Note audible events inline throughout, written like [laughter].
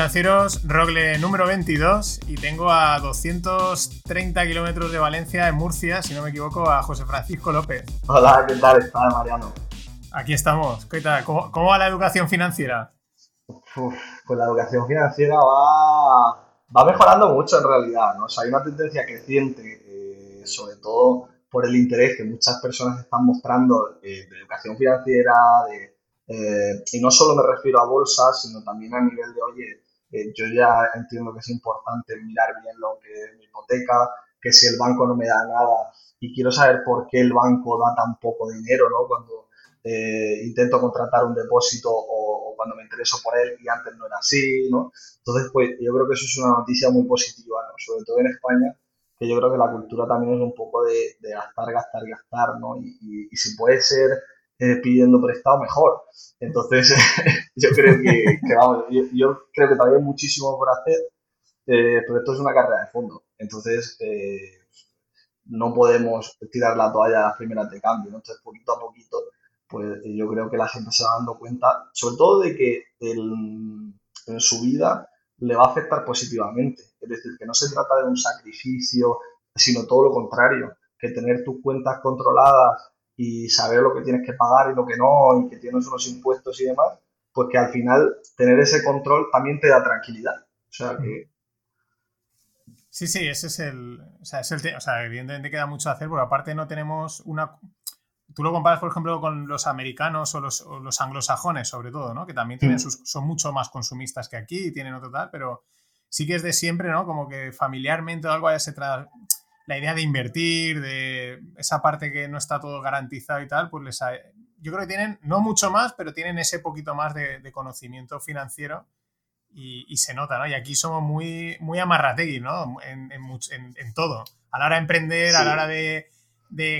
financieros, Rogle número 22 y tengo a 230 kilómetros de Valencia, en Murcia, si no me equivoco, a José Francisco López. Hola, ¿qué tal estás, Mariano? Aquí estamos. ¿Qué tal? ¿Cómo, va la educación financiera? pues la educación financiera va, va mejorando mucho en realidad, ¿no? hay una tendencia creciente, eh, sobre todo por el interés que muchas personas están mostrando eh, de educación financiera, de eh, y no solo me refiero a bolsas, sino también a nivel de, oye, eh, yo ya entiendo que es importante mirar bien lo que es mi hipoteca, que si el banco no me da nada y quiero saber por qué el banco da tan poco dinero, ¿no? Cuando eh, intento contratar un depósito o, cuando me intereso por él y antes no era así, ¿no? Entonces, pues yo creo que eso es una noticia muy positiva, ¿no? Sobre todo en España, que yo creo que la cultura también es un poco de, gastar, gastar, gastar, ¿no? y si puede ser eh, pidiendo prestado, mejor. Entonces, [laughs] yo creo que, vamos, yo, creo que todavía hay muchísimo por hacer, eh, pero esto es una carrera de fondo. Entonces, eh, no podemos tirar la toalla a las primeras de cambio. Entonces, poquito a poquito, pues yo creo que la gente se va dando cuenta, sobre todo de que en su vida le va a afectar positivamente. Es decir, que no se trata de un sacrificio, sino todo lo contrario, que tener tus cuentas controladas y saber lo que tienes que pagar y lo que no, y que tienes unos impuestos y demás, pues que al final tener ese control también te da tranquilidad. O sea que... Sí, sí, ese es el... O sea, es el o sea, evidentemente queda mucho a hacer, porque aparte no tenemos una... Tú lo comparas, por ejemplo, con los americanos o los, los anglosajones, sobre todo, ¿no? Que también tienen mm. sus, son mucho más consumistas que aquí y tienen otro tal, pero sí que es de siempre, ¿no? Como que familiarmente o algo haya se tra la idea de invertir, de esa parte que no está todo garantizado y tal, pues les yo creo que tienen, no mucho más, pero tienen ese poquito más de, conocimiento financiero y, se nota, ¿no? Y aquí somos muy, muy amarrategui, ¿no? En, todo. A la hora de emprender, a la hora de,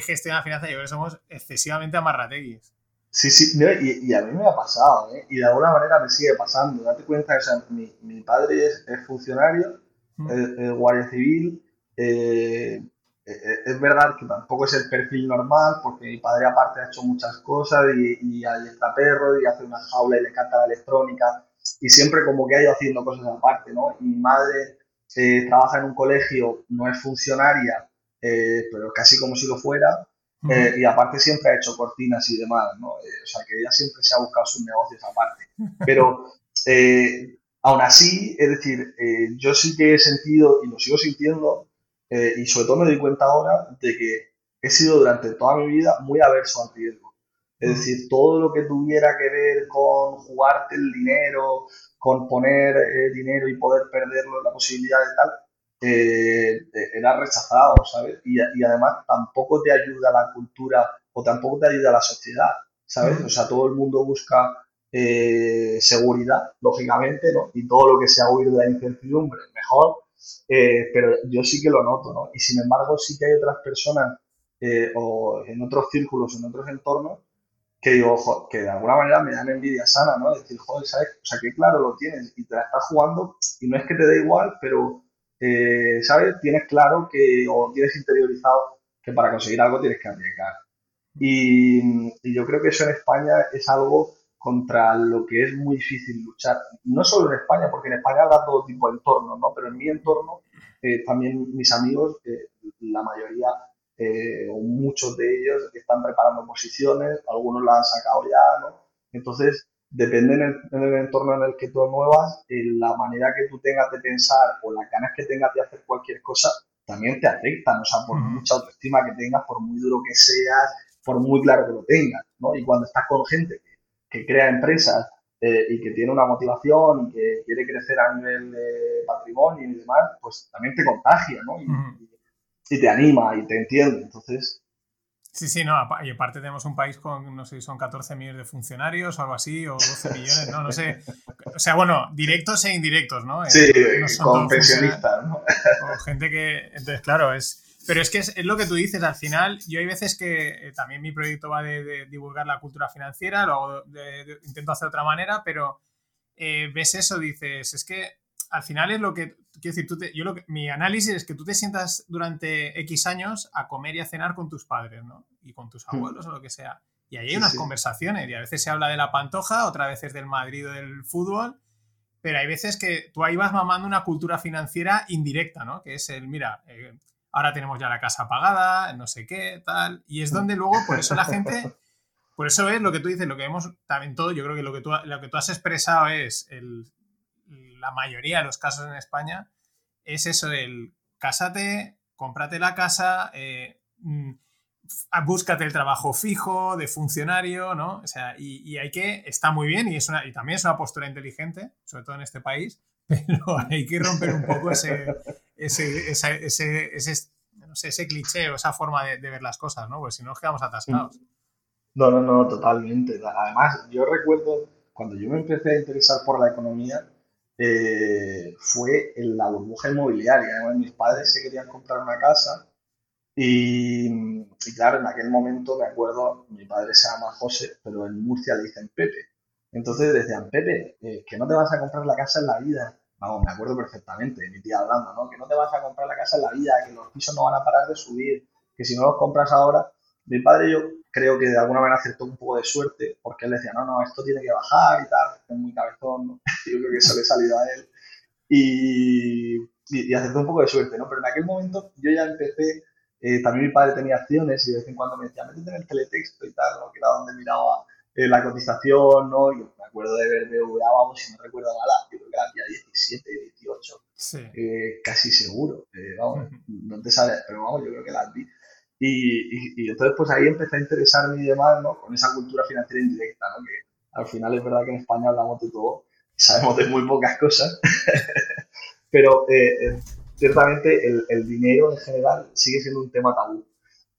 gestionar finanzas, yo creo que somos excesivamente amarrateguis. Sí, sí, y, a mí me ha pasado, ¿eh? Y de alguna manera me sigue pasando. Date cuenta que mi, padre es, funcionario, es guardia civil, eh, eh, es verdad que tampoco es el perfil normal, porque mi padre aparte ha hecho muchas cosas y, ahí está perro y hace una jaula y le canta la electrónica y siempre como que ha ido haciendo cosas aparte, ¿no? Y mi madre eh, trabaja en un colegio, no es funcionaria, pero casi como si lo fuera, y aparte siempre ha hecho cortinas y demás, ¿no? o sea, que ella siempre se ha buscado sus negocios aparte. [laughs] Pero aún así, es decir, yo sí que he sentido y lo sigo sintiendo eh, y sobre todo me doy cuenta ahora de que he sido durante toda mi vida muy averso al riesgo. Es decir, todo lo que tuviera que ver con jugarte el dinero, con poner eh, dinero y poder perderlo, la posibilidad de tal, eh, era rechazado, ¿sabes? Y, y, además tampoco te ayuda la cultura o tampoco te ayuda la sociedad, ¿sabes? O sea, todo el mundo busca seguridad, lógicamente, ¿no? Y todo lo que sea huir de la incertidumbre, mejor. Eh, pero yo sí que lo noto, ¿no? Y sin embargo sí que hay otras personas eh, o en otros círculos, en otros entornos, que digo, que de alguna manera me dan envidia sana, ¿no? Decir, joder, ¿sabes? O sea, que claro, lo tienes y te la estás jugando y no es que te dé igual, pero, eh, ¿sabes? Tienes claro que, o tienes interiorizado que para conseguir algo tienes que arriesgar. Y, y yo creo que eso en España es algo contra lo que es muy difícil luchar. No solo en España, porque en España habrá todo tipo de entorno, ¿no? Pero en mi entorno, eh, también mis amigos, eh, la mayoría eh, o muchos de ellos están preparando posiciones, algunos la han sacado ya, ¿no? Entonces, depende en el, entorno en el que tú muevas, la manera que tú tengas de pensar o las ganas que tengas de hacer cualquier cosa, también te afectan, o sea, por mucha autoestima que tengas, por muy duro que seas, por muy claro que lo tengas, ¿no? Y cuando estás con gente que crea empresas eh, y que tiene una motivación y que quiere crecer a nivel de patrimonio y demás, pues también te contagia, ¿no? Y, te anima y te entiende. Entonces. Sí, sí, no. Y aparte tenemos un país con, no sé si son 14 millones de funcionarios o algo así, o 12 [laughs] millones, no, no sé. O sea, bueno, directos e indirectos, ¿no? Sí, con pensionistas, ¿no? O gente que. Entonces, claro, es pero es que es, lo que tú dices, al final, yo hay veces que eh, también mi proyecto va de, divulgar la cultura financiera, lo intento hacer de otra manera, pero eh, ves eso, dices, es que al final es lo que, quiero decir, tú yo lo que, mi análisis es que tú te sientas durante X años a comer y a cenar con tus padres, ¿no? Y con tus hmm. abuelos o lo que sea. Y ahí hay unas conversaciones y a veces se habla de la pantoja, otra vez es del Madrid o del fútbol pero hay veces que tú ahí vas mamando una cultura financiera indirecta, ¿no? Que es el, mira, eh, ahora tenemos ya la casa pagada, no sé qué, tal, y es donde luego, por eso la gente, por eso es lo que tú dices, lo que vemos también todo, yo creo que lo que tú, lo que tú has expresado es la mayoría de los casos en España, es eso, el cásate, cómprate la casa, eh, mm, búscate el trabajo fijo, de funcionario, ¿no? O sea, y, hay que, está muy bien y, es una, y también es una postura inteligente, sobre todo en este país, pero hay que romper un poco ese, ese, ese, ese, no sé, ese cliché o esa forma de, ver las cosas, ¿no? Porque si no nos quedamos atascados. No, no, no, totalmente. Además, yo recuerdo cuando yo me empecé a interesar por la economía, eh, fue en la burbuja inmobiliaria. Mis padres se querían comprar una casa y, claro, en aquel momento me acuerdo, mi padre se llama José, pero en Murcia le dicen Pepe. Entonces decían, Pepe, eh, que no te vas a comprar la casa en la vida. Vamos, me acuerdo perfectamente, mi tía hablando, ¿no? Que no te vas a comprar la casa en la vida, que los pisos no van a parar de subir, que si no los compras ahora. Mi padre yo creo que de alguna manera acertó un poco de suerte, porque él decía, no, no, esto tiene que bajar y tal, es muy cabezón, [laughs] yo creo que eso le salido a él. Y, y, acertó un poco de suerte, ¿no? Pero en aquel momento yo ya empecé, eh, también mi padre tenía acciones y de vez en cuando me decía, métete en el teletexto y tal, ¿no? Que era donde miraba eh, la cotización, ¿no? Y me acuerdo de ver BVA, vamos, si no recuerdo mal, yo creo que era día 17, 18, eh, casi seguro, vamos, no te sabes, pero vamos, yo creo que las vi. Y, y, entonces pues ahí empecé a interesarme y demás, ¿no? Con esa cultura financiera indirecta, ¿no? Que al final es verdad que en España hablamos de todo, sabemos de muy pocas cosas, [laughs] pero eh, eh, ciertamente el, el, dinero en general sigue siendo un tema tabú.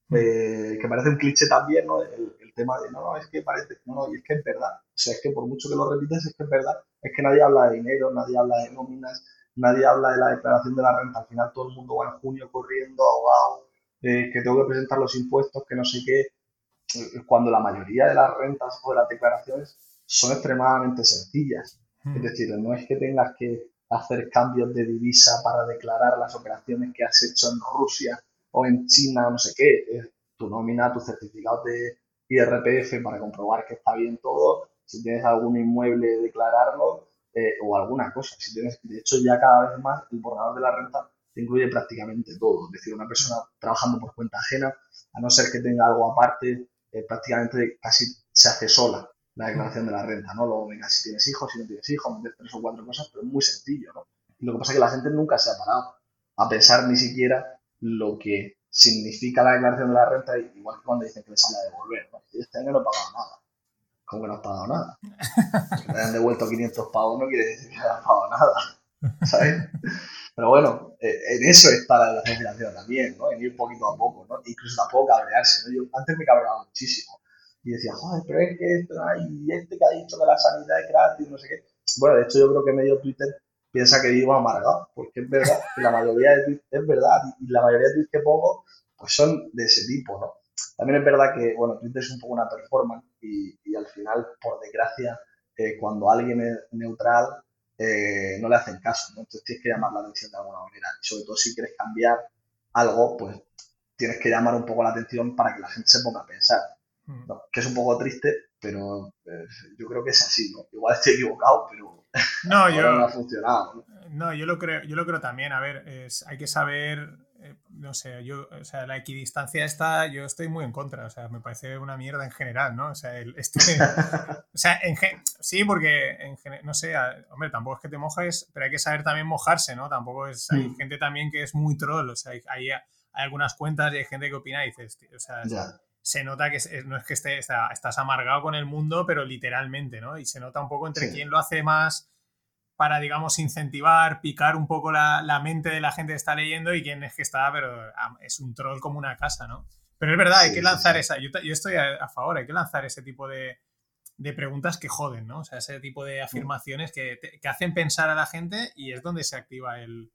Mm. Eh, que parece un cliché también, ¿no? El, tema de, no, no, es que parece, no, no, y es que es verdad. O sea, es que por mucho que lo repites, es que es verdad. Es que nadie habla de dinero, nadie habla de nóminas, nadie habla de la declaración de la renta. Al final todo el mundo va en junio corriendo, ahogado, que tengo que presentar los impuestos, que no sé qué, eh, cuando la mayoría de las rentas o de las declaraciones son extremadamente sencillas. Hmm. Es decir, no es que tengas que hacer cambios de divisa para declarar las operaciones que has hecho en Rusia o en China no sé qué. Es tu nómina, tu certificado de IRPF para comprobar que está bien todo. Si tienes algún inmueble, declararlo eh, o alguna cosa. Si tienes, de hecho, ya cada vez más el borrador de la renta incluye prácticamente todo. Es decir, una persona trabajando por cuenta ajena, a no ser que tenga algo aparte, eh, prácticamente casi se hace sola la declaración de la renta, ¿no? Luego, venga, si tienes hijos, si no tienes hijos, metes tres o cuatro cosas, pero es muy sencillo. Y lo que pasa es que la gente nunca se ha parado a pensar ni siquiera lo que significa la declaración de la renta, igual que cuando dicen que les sale a devolver, ¿no? Este año no he pagado nada. ¿Cómo que no has pagado nada? [laughs] Que te hayan devuelto 500 pavos no quiere decir que no hayas pagado nada, ¿sabes? Pero bueno, eh, en eso está la financiera también, ¿no? En ir poquito a poco, ¿no? Incluso tampoco cabrearse, ¿no? Yo antes me cabreaba muchísimo y decía, joder, pero es que esto, y este que ha dicho que la sanidad es gratis, no sé qué. Bueno, de hecho yo creo que medio Twitter piensa que vivo amargado, porque es verdad que la mayoría de tweets, es verdad, y la mayoría de tweets que pongo, pues son de ese tipo, ¿no? También es verdad que, bueno, Twitter es un poco una performance y, y al final, por desgracia, eh, cuando alguien es neutral, eh, no le hacen caso, ¿no? Entonces tienes que llamar la atención de alguna manera. Y sobre todo si quieres cambiar algo, pues tienes que llamar un poco la atención para que la gente se ponga a pensar. Hmm. Que es un poco triste, pero eh, yo creo que es así, ¿no? Igual estoy equivocado, pero no, [laughs] yo, no ha funcionado. ¿no? yo lo creo, yo lo creo también. A ver, hay que saber eh, no sé, yo, o sea, la equidistancia esta, yo estoy muy en contra, o sea, me parece una mierda en general, ¿no? O sea, el, este, [laughs] o sea en, sí, porque, en, no sé, hombre, tampoco es que te mojes, pero hay que saber también mojarse, ¿no? Tampoco es, hay mm. gente también que es muy troll, o sea, hay, hay, algunas cuentas y hay gente que opina y dices, o sea, se nota que no es que esté, estás amargado con el mundo, pero literalmente, ¿no? Y se nota un poco entre quién lo hace más para, digamos, incentivar, picar un poco la, la, mente de la gente que está leyendo y quién es que está, pero es un troll como una casa, ¿no? Pero es verdad, hay que lanzar esa, yo, yo estoy a, favor, hay que lanzar ese tipo de, de, preguntas que joden, ¿no? O sea, ese tipo de afirmaciones que, que hacen pensar a la gente y es donde se activa el,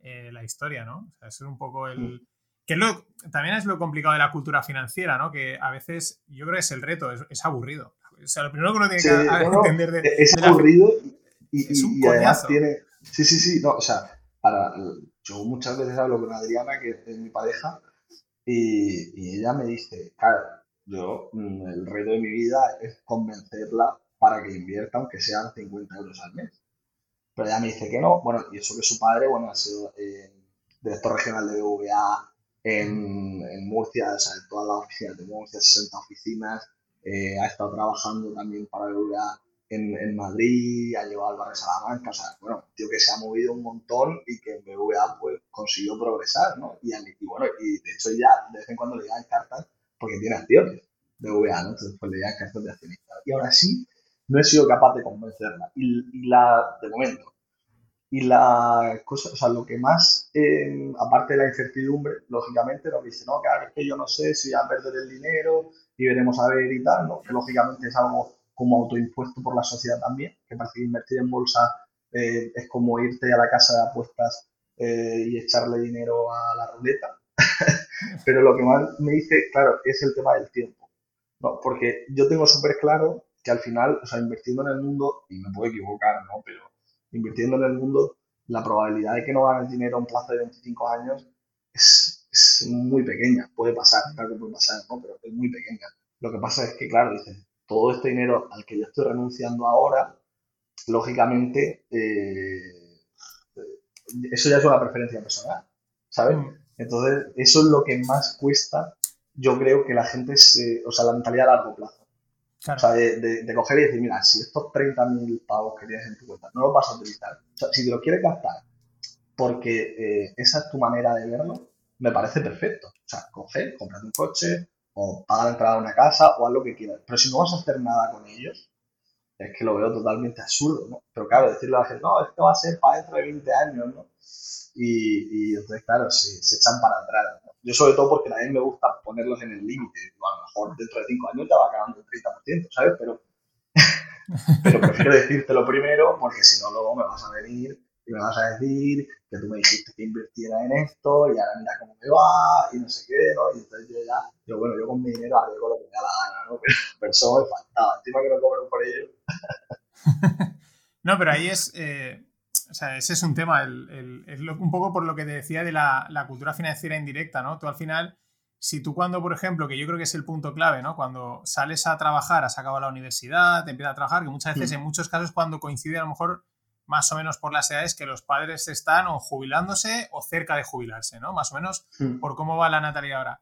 eh, la historia, ¿no? O sea, es un poco el... Que lo, también es lo complicado de la cultura financiera, ¿no? Que a veces yo creo que es el reto, es, es aburrido. O sea, lo primero que uno tiene que entender de... Es aburrido y, además tiene. Sí, sí, sí. No, o sea, para, yo muchas veces hablo con Adriana, que es mi pareja, y, ella me dice, claro, yo, mm, el reto de mi vida es convencerla para que invierta, aunque sean 50 euros al mes. pero ella me dice que no. Bueno, y eso que su padre, bueno, ha sido eh, director regional de BVA en, en, Murcia, o sea, en todas las oficinas de Murcia, 60 oficinas, eh, ha estado trabajando también para BVA en, en, Madrid, ha llevado al barrio Salamanca, o sea, bueno, tío que se ha movido un montón y que en BVA pues consiguió progresar, ¿no? Y, y bueno, y de hecho ya de vez en cuando le llegan cartas porque tiene acciones de VA, ¿no? Entonces pues le llegan cartas de accionista. Y ahora sí, no he sido capaz de convencerla. Y, la, de momento, y la cosa, o sea, lo que más, eh, aparte de la incertidumbre, lógicamente, nos dice, no, claro, es que yo no sé si voy a perder el dinero y veremos a ver y tal, ¿no? Que lógicamente es algo como autoimpuesto por la sociedad también, que parece que invertir en bolsa eh, es como irte a la casa de apuestas eh, y echarle dinero a la ruleta. [laughs] Pero lo que más me dice, claro, es el tema del tiempo. ¿no? Porque yo tengo súper claro que al final, o sea, invirtiendo en el mundo, y me puedo equivocar, ¿no? Pero invirtiendo en el mundo, la probabilidad de que no ganes dinero en plazo de 25 años es, es, muy pequeña. Puede pasar, claro que puede pasar, ¿no? Pero es muy pequeña. Lo que pasa es que, claro, dices, todo este dinero al que yo estoy renunciando ahora, lógicamente, eh, eso ya es una preferencia personal, ¿sabes? Mm. Entonces, eso es lo que más cuesta, yo creo que la gente se, o sea, la mentalidad a largo plazo. O sea, de, coger y decir, mira, si estos 30.000 pavos que tienes en tu cuenta no los vas a utilizar, o sea, si te los quieres gastar porque eh, esa es tu manera de verlo, me parece perfecto. O sea, coge, cómprate un coche, o paga la entrada a una casa o haz lo que quieras. Pero si no vas a hacer nada con ellos, es que lo veo totalmente absurdo, ¿no? Pero claro, decirle a la gente, no, esto va a ser para dentro de 20 años, ¿no? Y, y entonces, claro, se, se echan para atrás. Yo sobre todo porque también me gusta ponerlos en el límite. A lo mejor dentro de 5 años ya va acabando el 30%, ¿sabes? Pero, [laughs] pero prefiero decírtelo primero porque si no luego me vas a venir y me vas a decir que tú me dijiste que invirtiera en esto y ahora mira cómo me va y no sé qué, ¿no? Y entonces yo ya, yo bueno, yo con mi dinero haré lo que me da la gana, ¿no? Pero, eso me faltaba, encima que no cobro por ello. [laughs] no, pero ahí es, eh, o sea, ese es un tema, el, el, un poco por lo que te decía de la, la, cultura financiera indirecta, ¿no? Tú al final, si tú cuando, por ejemplo, que yo creo que es el punto clave, ¿no? Cuando sales a trabajar, has acabado la universidad, te empiezas a trabajar, que muchas veces, en muchos casos, cuando coincide a lo mejor más o menos por las edades que los padres están o jubilándose o cerca de jubilarse, ¿no? Más o menos por cómo va la natalidad ahora.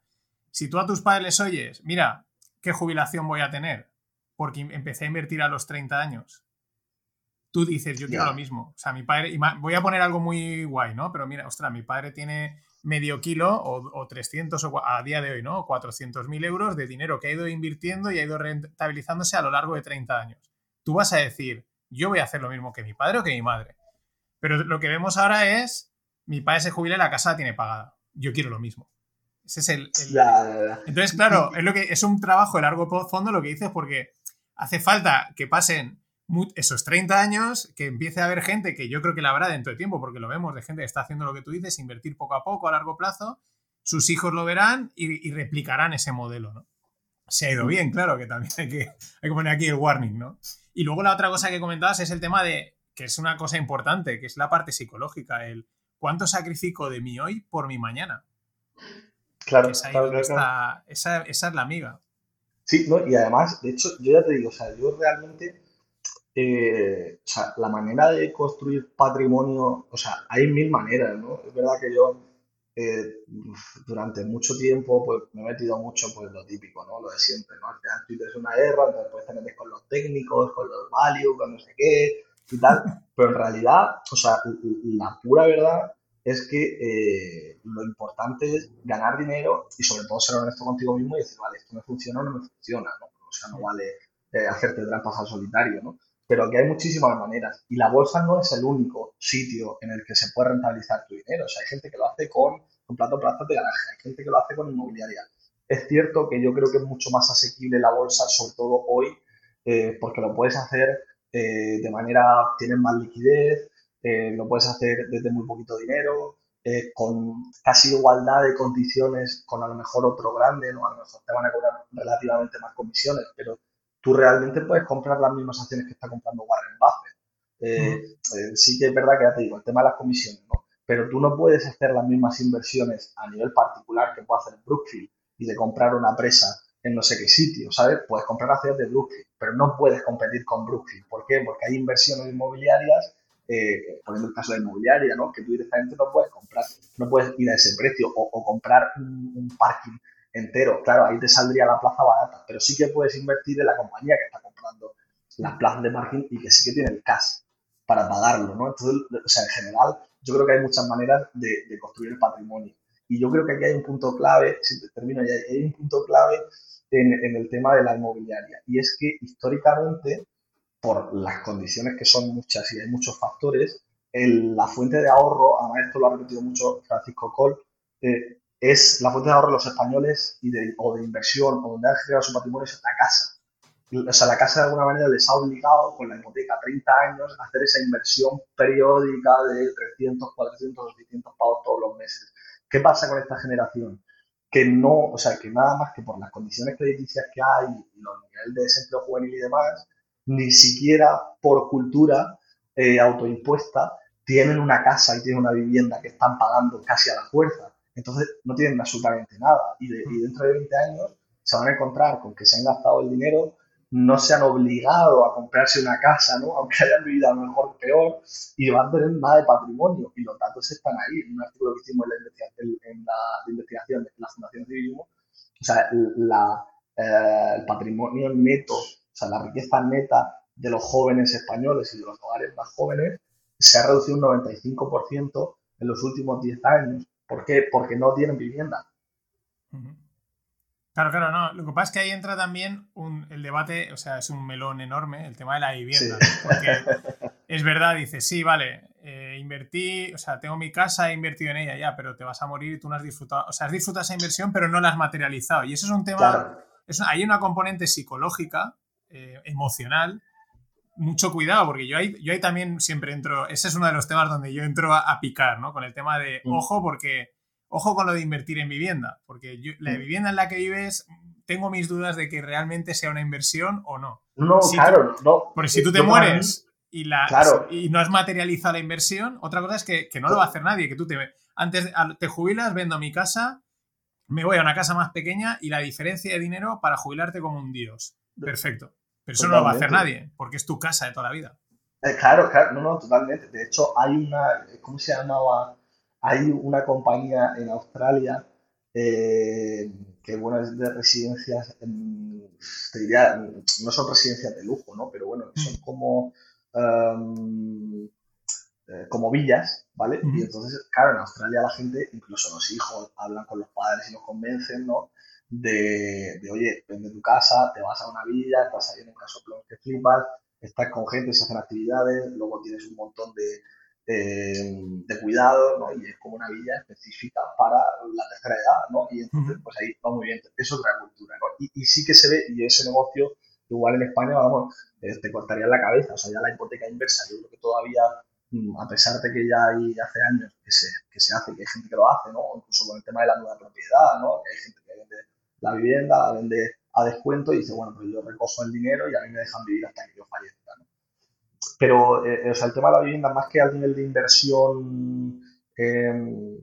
Si tú a tus padres les oyes, mira, ¿qué jubilación voy a tener? Porque empecé a invertir a los 30 años. Tú dices, yo quiero lo mismo. O sea, mi padre, voy a poner algo muy guay, ¿no? Pero mira, ostras, mi padre tiene medio kilo o, 300 o a día de hoy, ¿no? 400 mil euros de dinero que ha ido invirtiendo y ha ido rentabilizándose a lo largo de 30 años. Tú vas a decir, yo voy a hacer lo mismo que mi padre o que mi madre. Pero lo que vemos ahora es, mi padre se jubila y la casa la tiene pagada. Yo quiero lo mismo. Ese es el... Entonces, claro, es, lo que, es un trabajo de largo fondo lo que dices porque hace falta que pasen esos 30 años, que empiece a haber gente que yo creo que la habrá dentro de tiempo, porque lo vemos de gente que está haciendo lo que tú dices, invertir poco a poco a largo plazo, sus hijos lo verán y, replicarán ese modelo, ¿no? Se ha ido bien, claro, que también hay que, hay que poner aquí el warning, ¿no? Y luego la otra cosa que comentabas es el tema de, que es una cosa importante, que es la parte psicológica, el cuánto sacrifico de mí hoy por mi mañana. Claro, esa, Esa, es la amiga. Sí, ¿no? y además, de hecho, yo ya te digo, o sea, yo realmente, eh, o sea, la manera de construir patrimonio, o sea, hay mil maneras, ¿no? Es verdad que yo eh, durante mucho tiempo pues me he metido mucho pues lo típico, ¿no? Lo de siempre, ¿no? Al Twitter es una guerra, entonces puedes te metes con los técnicos, con los value, con no sé qué y tal, pero en realidad, o sea, la pura verdad es que eh, lo importante es ganar dinero y sobre todo ser honesto contigo mismo y decir, vale, esto me funciona o no me funciona, ¿no? O sea, no vale eh, hacerte trampas al solitario, ¿no? Pero que hay muchísimas maneras. Y la bolsa no es el único sitio en el que se puede rentabilizar tu dinero. O sea, hay gente que lo hace con, con plato plazas de garaje, hay gente que lo hace con inmobiliaria. Es cierto que yo creo que es mucho más asequible la bolsa, sobre todo hoy, eh, porque lo puedes hacer eh, de manera, tienes más liquidez, eh, lo puedes hacer desde muy poquito dinero, con casi igualdad de condiciones con a lo mejor otro grande, ¿no? A lo mejor te van a cobrar relativamente más comisiones, pero tú realmente puedes comprar las mismas acciones que está comprando Warren Buffett. Eh, eh, sí que es verdad que ya te digo, el tema de las comisiones, ¿no? Pero tú no puedes hacer las mismas inversiones a nivel particular que puede hacer Brookfield y de comprar una presa en no sé qué sitio, ¿sabes? Puedes comprar acciones de Brookfield, pero no puedes competir con Brookfield. ¿Por qué? Porque hay inversiones inmobiliarias eh, poniendo el caso de la inmobiliaria, ¿no? que tú directamente no puedes comprar, no puedes ir a ese precio o, comprar un, parking entero. Claro, ahí te saldría la plaza barata, pero sí que puedes invertir en la compañía que está comprando las plazas de parking y que sí que tiene el cash para pagarlo, ¿no? Entonces, o sea, en general, yo creo que hay muchas maneras de, construir el patrimonio. Y yo creo que aquí hay un punto clave, si termino ya, hay un punto clave en, en el tema de la inmobiliaria. Y es que históricamente por las condiciones que son muchas y hay muchos factores, la fuente de ahorro, además esto lo ha repetido mucho Francisco Col, eh, es la fuente de ahorro de los españoles y de, o de inversión o donde han generado su patrimonio es la casa. O sea, la casa de alguna manera les ha obligado con la hipoteca 30 años a hacer esa inversión periódica de 300, 400, 600 pavos todos los meses. ¿Qué pasa con esta generación? Que no, o sea, que nada más que por las condiciones crediticias que hay los niveles de desempleo juvenil y demás, ni siquiera por cultura eh, autoimpuesta tienen una casa y tienen una vivienda que están pagando casi a la fuerza. Entonces no tienen absolutamente nada. Y, dentro de 20 años se van a encontrar con que se han gastado el dinero, no se han obligado a comprarse una casa, ¿no? [laughs] aunque hayan vivido a lo mejor peor, y van a tener nada de patrimonio. Y los datos están ahí. En un artículo que hicimos en la, investigación de la Fundación Civilismo, o sea, eh, el patrimonio neto o sea, la riqueza neta de los jóvenes españoles y de los hogares más jóvenes se ha reducido un 95% en los últimos 10 años. ¿Por qué? Porque no tienen vivienda. Claro, claro, no. Lo que pasa es que ahí entra también el debate, o sea, es un melón enorme, el tema de la vivienda. Porque [laughs] es verdad, dices, sí, vale, eh, invertí, o sea, tengo mi casa, he invertido en ella ya, pero te vas a morir y tú no has disfrutado, o sea, has disfrutado esa inversión, pero no la has materializado. Y eso es un tema, hay una componente psicológica eh, emocional, mucho cuidado, porque yo ahí, yo ahí también siempre entro, ese es uno de los temas donde yo entro a, picar, ¿no? Con el tema de, mm. ojo, porque, ojo con lo de invertir en vivienda, porque la mm. vivienda en la que vives, tengo mis dudas de que realmente sea una inversión o no. No, claro, no. Porque si tú te mueres y, la, y no has materializado la inversión, otra cosa es que, no lo va a hacer nadie, que tú te, antes te jubilas, vendo mi casa, me voy a una casa más pequeña y la diferencia de dinero para jubilarte como un dios. Perfecto. Pero eso no lo va a hacer nadie, porque es tu casa de toda la vida. Eh, claro, claro, no, no, totalmente. De hecho, hay una, ¿cómo se llamaba? Hay una compañía en Australia eh, que, bueno, es de residencias, te diría, no son residencias de lujo, ¿no? Pero bueno, son mm. como, em, eh, como villas, ¿vale? Y entonces, claro, en Australia la gente, incluso los hijos, hablan con los padres y los convencen, ¿no? De, oye, vende tu casa, te vas a una villa, estás ahí en un caso que flipas, estás con gente, se hacen actividades, luego tienes un montón de, de cuidado, ¿no? Y es como una villa específica para la tercera edad, ¿no? Y entonces, pues ahí va muy bien. Es otra cultura, ¿no? Y, y sí que se ve, y ese negocio, igual en España, vamos, eh, te cortaría la cabeza, o sea, ya la hipoteca inversa, yo creo que todavía, mm, a pesar de que ya hay hace años que se, que se hace, que hay gente que lo hace, ¿no? incluso con el tema de la nueva propiedad, ¿no? Que hay gente la vivienda, la vende a descuento y dice, bueno, pues yo recojo el dinero y a mí me dejan vivir hasta que yo fallezca. ¿no? Pero eh, o sea, el tema de la vivienda, más que al nivel de inversión eh,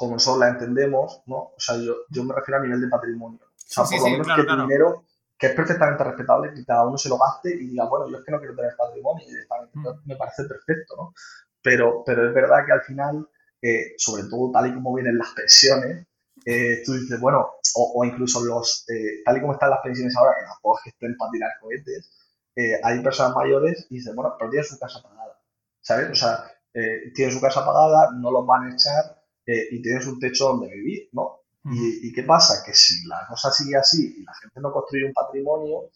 como nosotros la entendemos, ¿no? O sea, yo, yo, me refiero a nivel de patrimonio. O sea, por lo menos que el dinero, que es perfectamente respetable, que cada uno se lo gaste y diga, bueno, yo es que no quiero tener patrimonio, y mm. me parece perfecto, ¿no? Pero, pero es verdad que al final, eh, sobre todo tal y como vienen las pensiones, eh, tú dices, bueno, o, incluso los, eh, tal y como están las pensiones ahora, que tampoco es que estén para tirar cohetes, eh, hay personas mayores y dicen, bueno, pero tienen su casa pagada, ¿sabes? O sea, tienen su casa pagada, no los van a echar y tienes un techo donde vivir, ¿no? y, qué pasa? Que si la cosa sigue así y la gente no construye un patrimonio,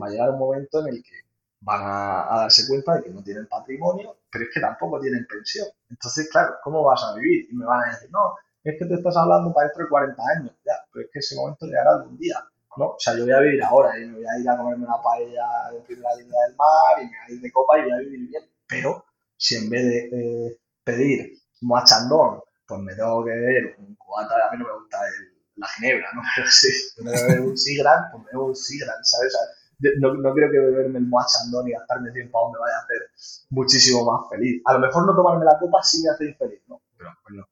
va a llegar un momento en el que van a, a, darse cuenta de que no tienen patrimonio, pero es que tampoco tienen pensión. Entonces, claro, ¿cómo vas a vivir? Y me van a decir, no, es que te estás hablando para dentro de 40 años, ya, pero es que ese momento llegará algún día, ¿no? O sea, yo voy a vivir ahora y me voy a ir a comerme una paella de primera línea del mar y me voy a ir de copa y voy a vivir bien, pero si en vez de eh, pedir moachandón, pues me tengo que beber un cubata, a mí no me gusta la ginebra, ¿no? [laughs] Pero si me beber un sigran, pues me bebo un sigran, ¿sabes? no, no, creo que beberme el moachandón y gastarme 100 pavos me vaya a hacer muchísimo más feliz. A lo mejor no tomarme la copa sí me hace infeliz, ¿no? Pero, bueno,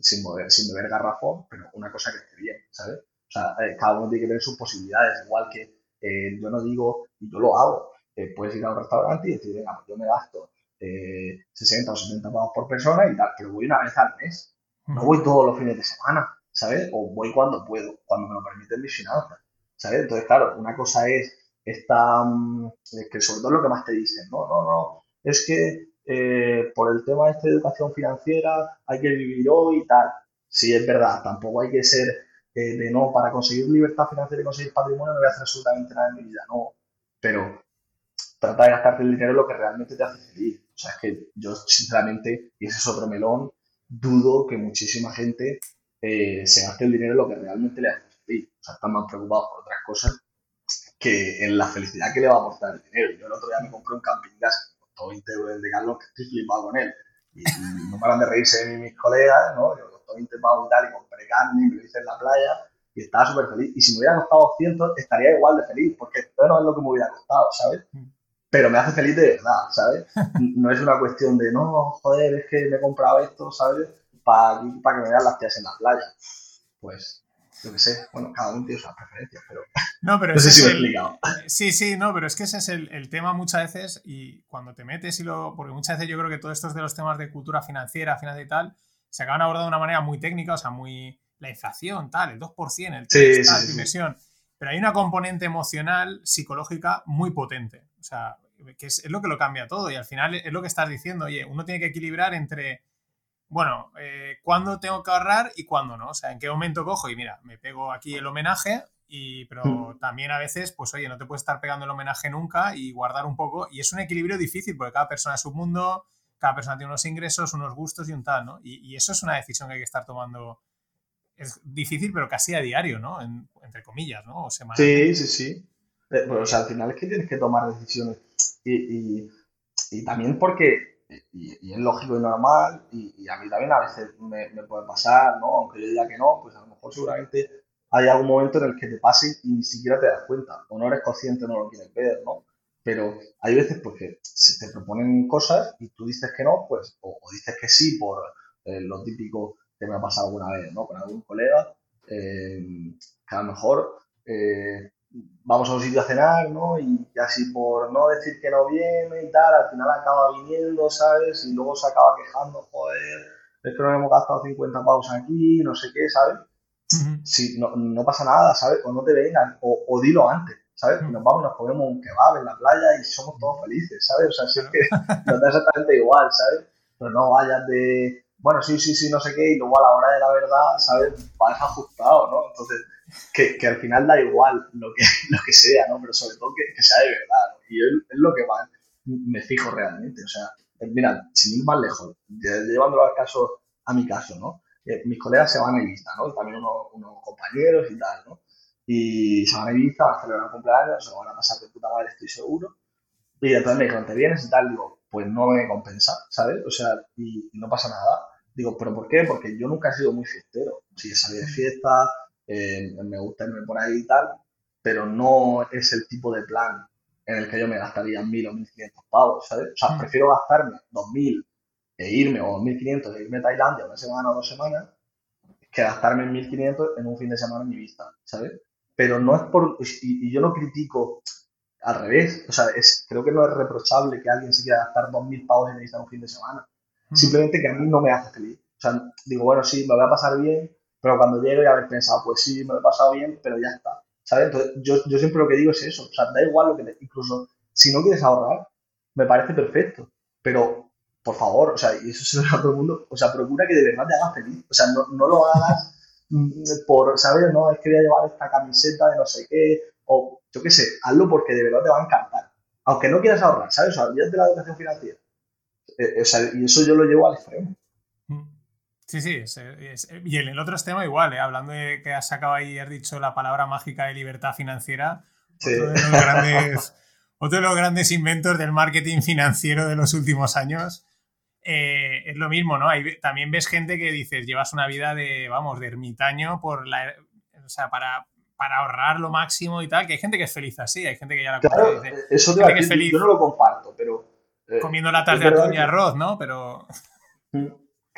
sin, beber, sin beber garrafón, pero una cosa que esté bien, ¿sabes? O sea, eh, cada uno tiene que tener sus posibilidades, igual que eh, yo no digo, y yo lo hago, puedes ir a un restaurante y decir, venga, pues yo me gasto eh, 60 o 70 pavos por persona y tal, pero voy una vez al mes. No voy todos los fines de semana, ¿sabes? O voy cuando puedo, cuando me lo permiten mis finanzas, ¿sabes? Entonces, claro, una cosa es esta, mm, que sobre todo es lo que más te dicen, no, no, no, es que eh, por el tema de esta educación financiera hay que vivir hoy y tal. Sí, es verdad, tampoco hay que ser eh, de no, para conseguir libertad financiera y conseguir patrimonio no voy a hacer absolutamente nada en mi vida, no. Pero trata de gastarte el dinero en lo que realmente te hace feliz. O sea, es que yo, sinceramente, y ese es otro melón, dudo que muchísima gente eh, se gaste el dinero en lo que realmente le hace feliz. O sea, están más preocupados por otras cosas que en la felicidad que le va a aportar el dinero. Yo el otro día me compré un camping gas todo 20 euros de Carlos que estoy flipado con él. Y, no paran de reírse de mí mis colegas, ¿no? Yo costó 20 pavos y tal, y compré carne y me lo hice en la playa y estaba súper feliz. Y si me hubiera costado 200, estaría igual de feliz, porque bueno, es lo que me hubiera costado, ¿sabes? Mm pero me hace feliz de verdad, ¿sabes? [laughs] No es una cuestión de, no, joder, es que me he comprado esto, ¿sabes? Para que me vean las tías en la playa. Pues, yo qué sé, bueno, cada uno tiene sus preferencias, pero no, pero [laughs] no sé si me he explicado. Sí, sí, no, pero es que ese es el, el, tema muchas veces y cuando te metes y lo... Porque muchas veces yo creo que todos estos de los temas de cultura financiera, financiera y tal, se acaban abordando de una manera muy técnica, o sea, muy... La inflación, tal, el 2%, el 3%, sí, tal, sí, inversión. Pero hay una componente emocional, psicológica muy potente. O sea, que es, lo que lo cambia todo y al final es lo que estás diciendo, oye, uno tiene que equilibrar entre, bueno, eh, cuándo tengo que ahorrar y cuándo no, o sea, en qué momento cojo y mira, me pego aquí el homenaje, y, pero Mm. también a veces, pues oye, no te puedes estar pegando el homenaje nunca y guardar un poco, y es un equilibrio difícil porque cada persona es un mundo, cada persona tiene unos ingresos, unos gustos y un tal, ¿no? Y, y eso es una decisión que hay que estar tomando. Es difícil, pero casi a diario, ¿no? En- entre comillas, ¿no? O semanalmente. Sí, sí, sí. Eh, Pues, o sea, al final es que tienes que tomar decisiones. Y, y- y también porque, y, es lógico y normal, y, y a mí también a veces me, me puede pasar, ¿no? Aunque yo diga que no, pues a lo mejor seguramente hay algún momento en el que te pase y ni siquiera te das cuenta, o no eres consciente, no lo quieres ver, ¿no? Pero hay veces pues que se te proponen cosas y tú dices que no, pues, o, o dices que sí por eh, lo típico que me ha pasado alguna vez, ¿no? Con algún colega, eh, que a lo mejor eh, vamos a un sitio a cenar, ¿no? Y así por no decir que no viene y tal, al final acaba viniendo, ¿sabes? Y luego se acaba quejando, joder, es que nos hemos gastado 50 pavos aquí, no sé qué, ¿sabes? Ujú. Si no, no pasa nada, ¿sabes? O no te vengas, o, o dilo antes, ¿sabes? Y nos vamos nos comemos un kebab en la playa y somos todos felices, ¿sabes? O sea, si es que [laughs] nos da exactamente igual, ¿sabes? Pero no vayas de, bueno, sí, sí, sí, no sé qué, y luego a la hora de la verdad, ¿sabes? Vas ajustado, ¿no? Entonces, que, que al final da igual lo que, [laughs] lo que sea, ¿no? Pero sobre todo que, que sea de verdad. Y es, es lo que más me fijo realmente, o sea, eh, mira, sin ir más lejos, lle- llevándolo al caso, a mi caso, ¿no? Eh, mis colegas se van a Ibiza, ¿no? También unos, unos compañeros y tal, ¿no? Y se van a Ibiza, van a celebrar un cumpleaños, se van a pasar de puta madre, estoy seguro. Y entonces me dijeron, ¿te vienes y tal? Digo, pues no me compensa, ¿sabes? O sea, y, no pasa nada. Digo, ¿pero por qué? Porque yo nunca he sido muy fiestero. Sí, he salido de fiesta, eh, me gusta irme por ahí y tal, pero no es el tipo de plan en el que yo me gastaría 1.000 o 1.500 pavos, ¿sabes? O sea, Mm. prefiero gastarme 2.000 e irme, o 2.500 e irme a Tailandia una semana o dos semanas, que gastarme 1.500 en un fin de semana en Ibiza, ¿sabes? Pero no es por... Y, y yo no critico al revés, o sea, es, creo que no es reprochable que alguien se quiera gastar 2.000 pavos en Ibiza en un fin de semana. Ujú. Simplemente que a mí no me hace feliz. O sea, digo, bueno, sí, me voy a pasar bien, pero cuando llego ya haber pensado, pues sí, me lo he pasado bien, pero ya está. ¿Sabes? Entonces, yo, yo siempre lo que digo es eso. O sea, da igual lo que te, incluso si no quieres ahorrar, me parece perfecto. Pero, por favor, o sea, y eso se lo digo a todo el mundo, o sea, procura que de verdad te hagas feliz. O sea, no, no lo hagas mm, por, ¿sabes? No, es que voy a llevar esta camiseta de no sé qué, o yo qué sé, hazlo porque de verdad te va a encantar. Aunque no quieras ahorrar, ¿sabes? O sea, de la educación financiera. Eh, o sea, y eso yo lo llevo al extremo. Mm. Sí, sí, es- es- y en el otro extremo igual, ¿eh? hablando de que has sacado ahí y has dicho la palabra mágica de libertad financiera, Sí. otro, de los grandes, [laughs] otro de los grandes inventos del marketing financiero de los últimos años. eh, es lo mismo, ¿no? Hay- también ves gente que dices, llevas una vida de, vamos, de ermitaño por la, o sea, para, para ahorrar lo máximo y tal, que hay gente que es feliz así, hay gente que ya la Claro, dice, eso te va que es feliz. yo no lo comparto, pero... eh, comiendo latas de atún y arroz, ¿no? Pero...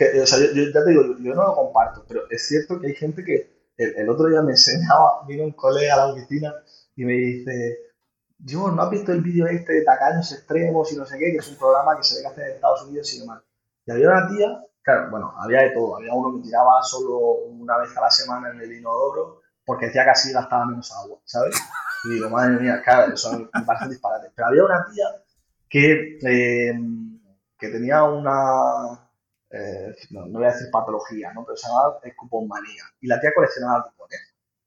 que, o sea, yo, yo ya te digo, yo no lo comparto, pero es cierto que hay gente que el, el otro día me [laughs] enseñaba, vino un colega a la oficina y me dice, yo no has visto el vídeo este de tacaños extremos y no sé qué, que es un programa que se ve que hace en Estados Unidos y demás. Y había una tía, claro, bueno, había de todo. Había uno que tiraba solo una vez a la semana en el inodoro porque decía que así gastaba menos agua, ¿sabes? Y digo, madre mía, claro, eso me [laughs] parece disparate. Pero había una tía que, eh, que tenía una, eh, no, voy a decir patología, ¿no? pero se llamaba cupón manía. Y la tía coleccionaba cupones.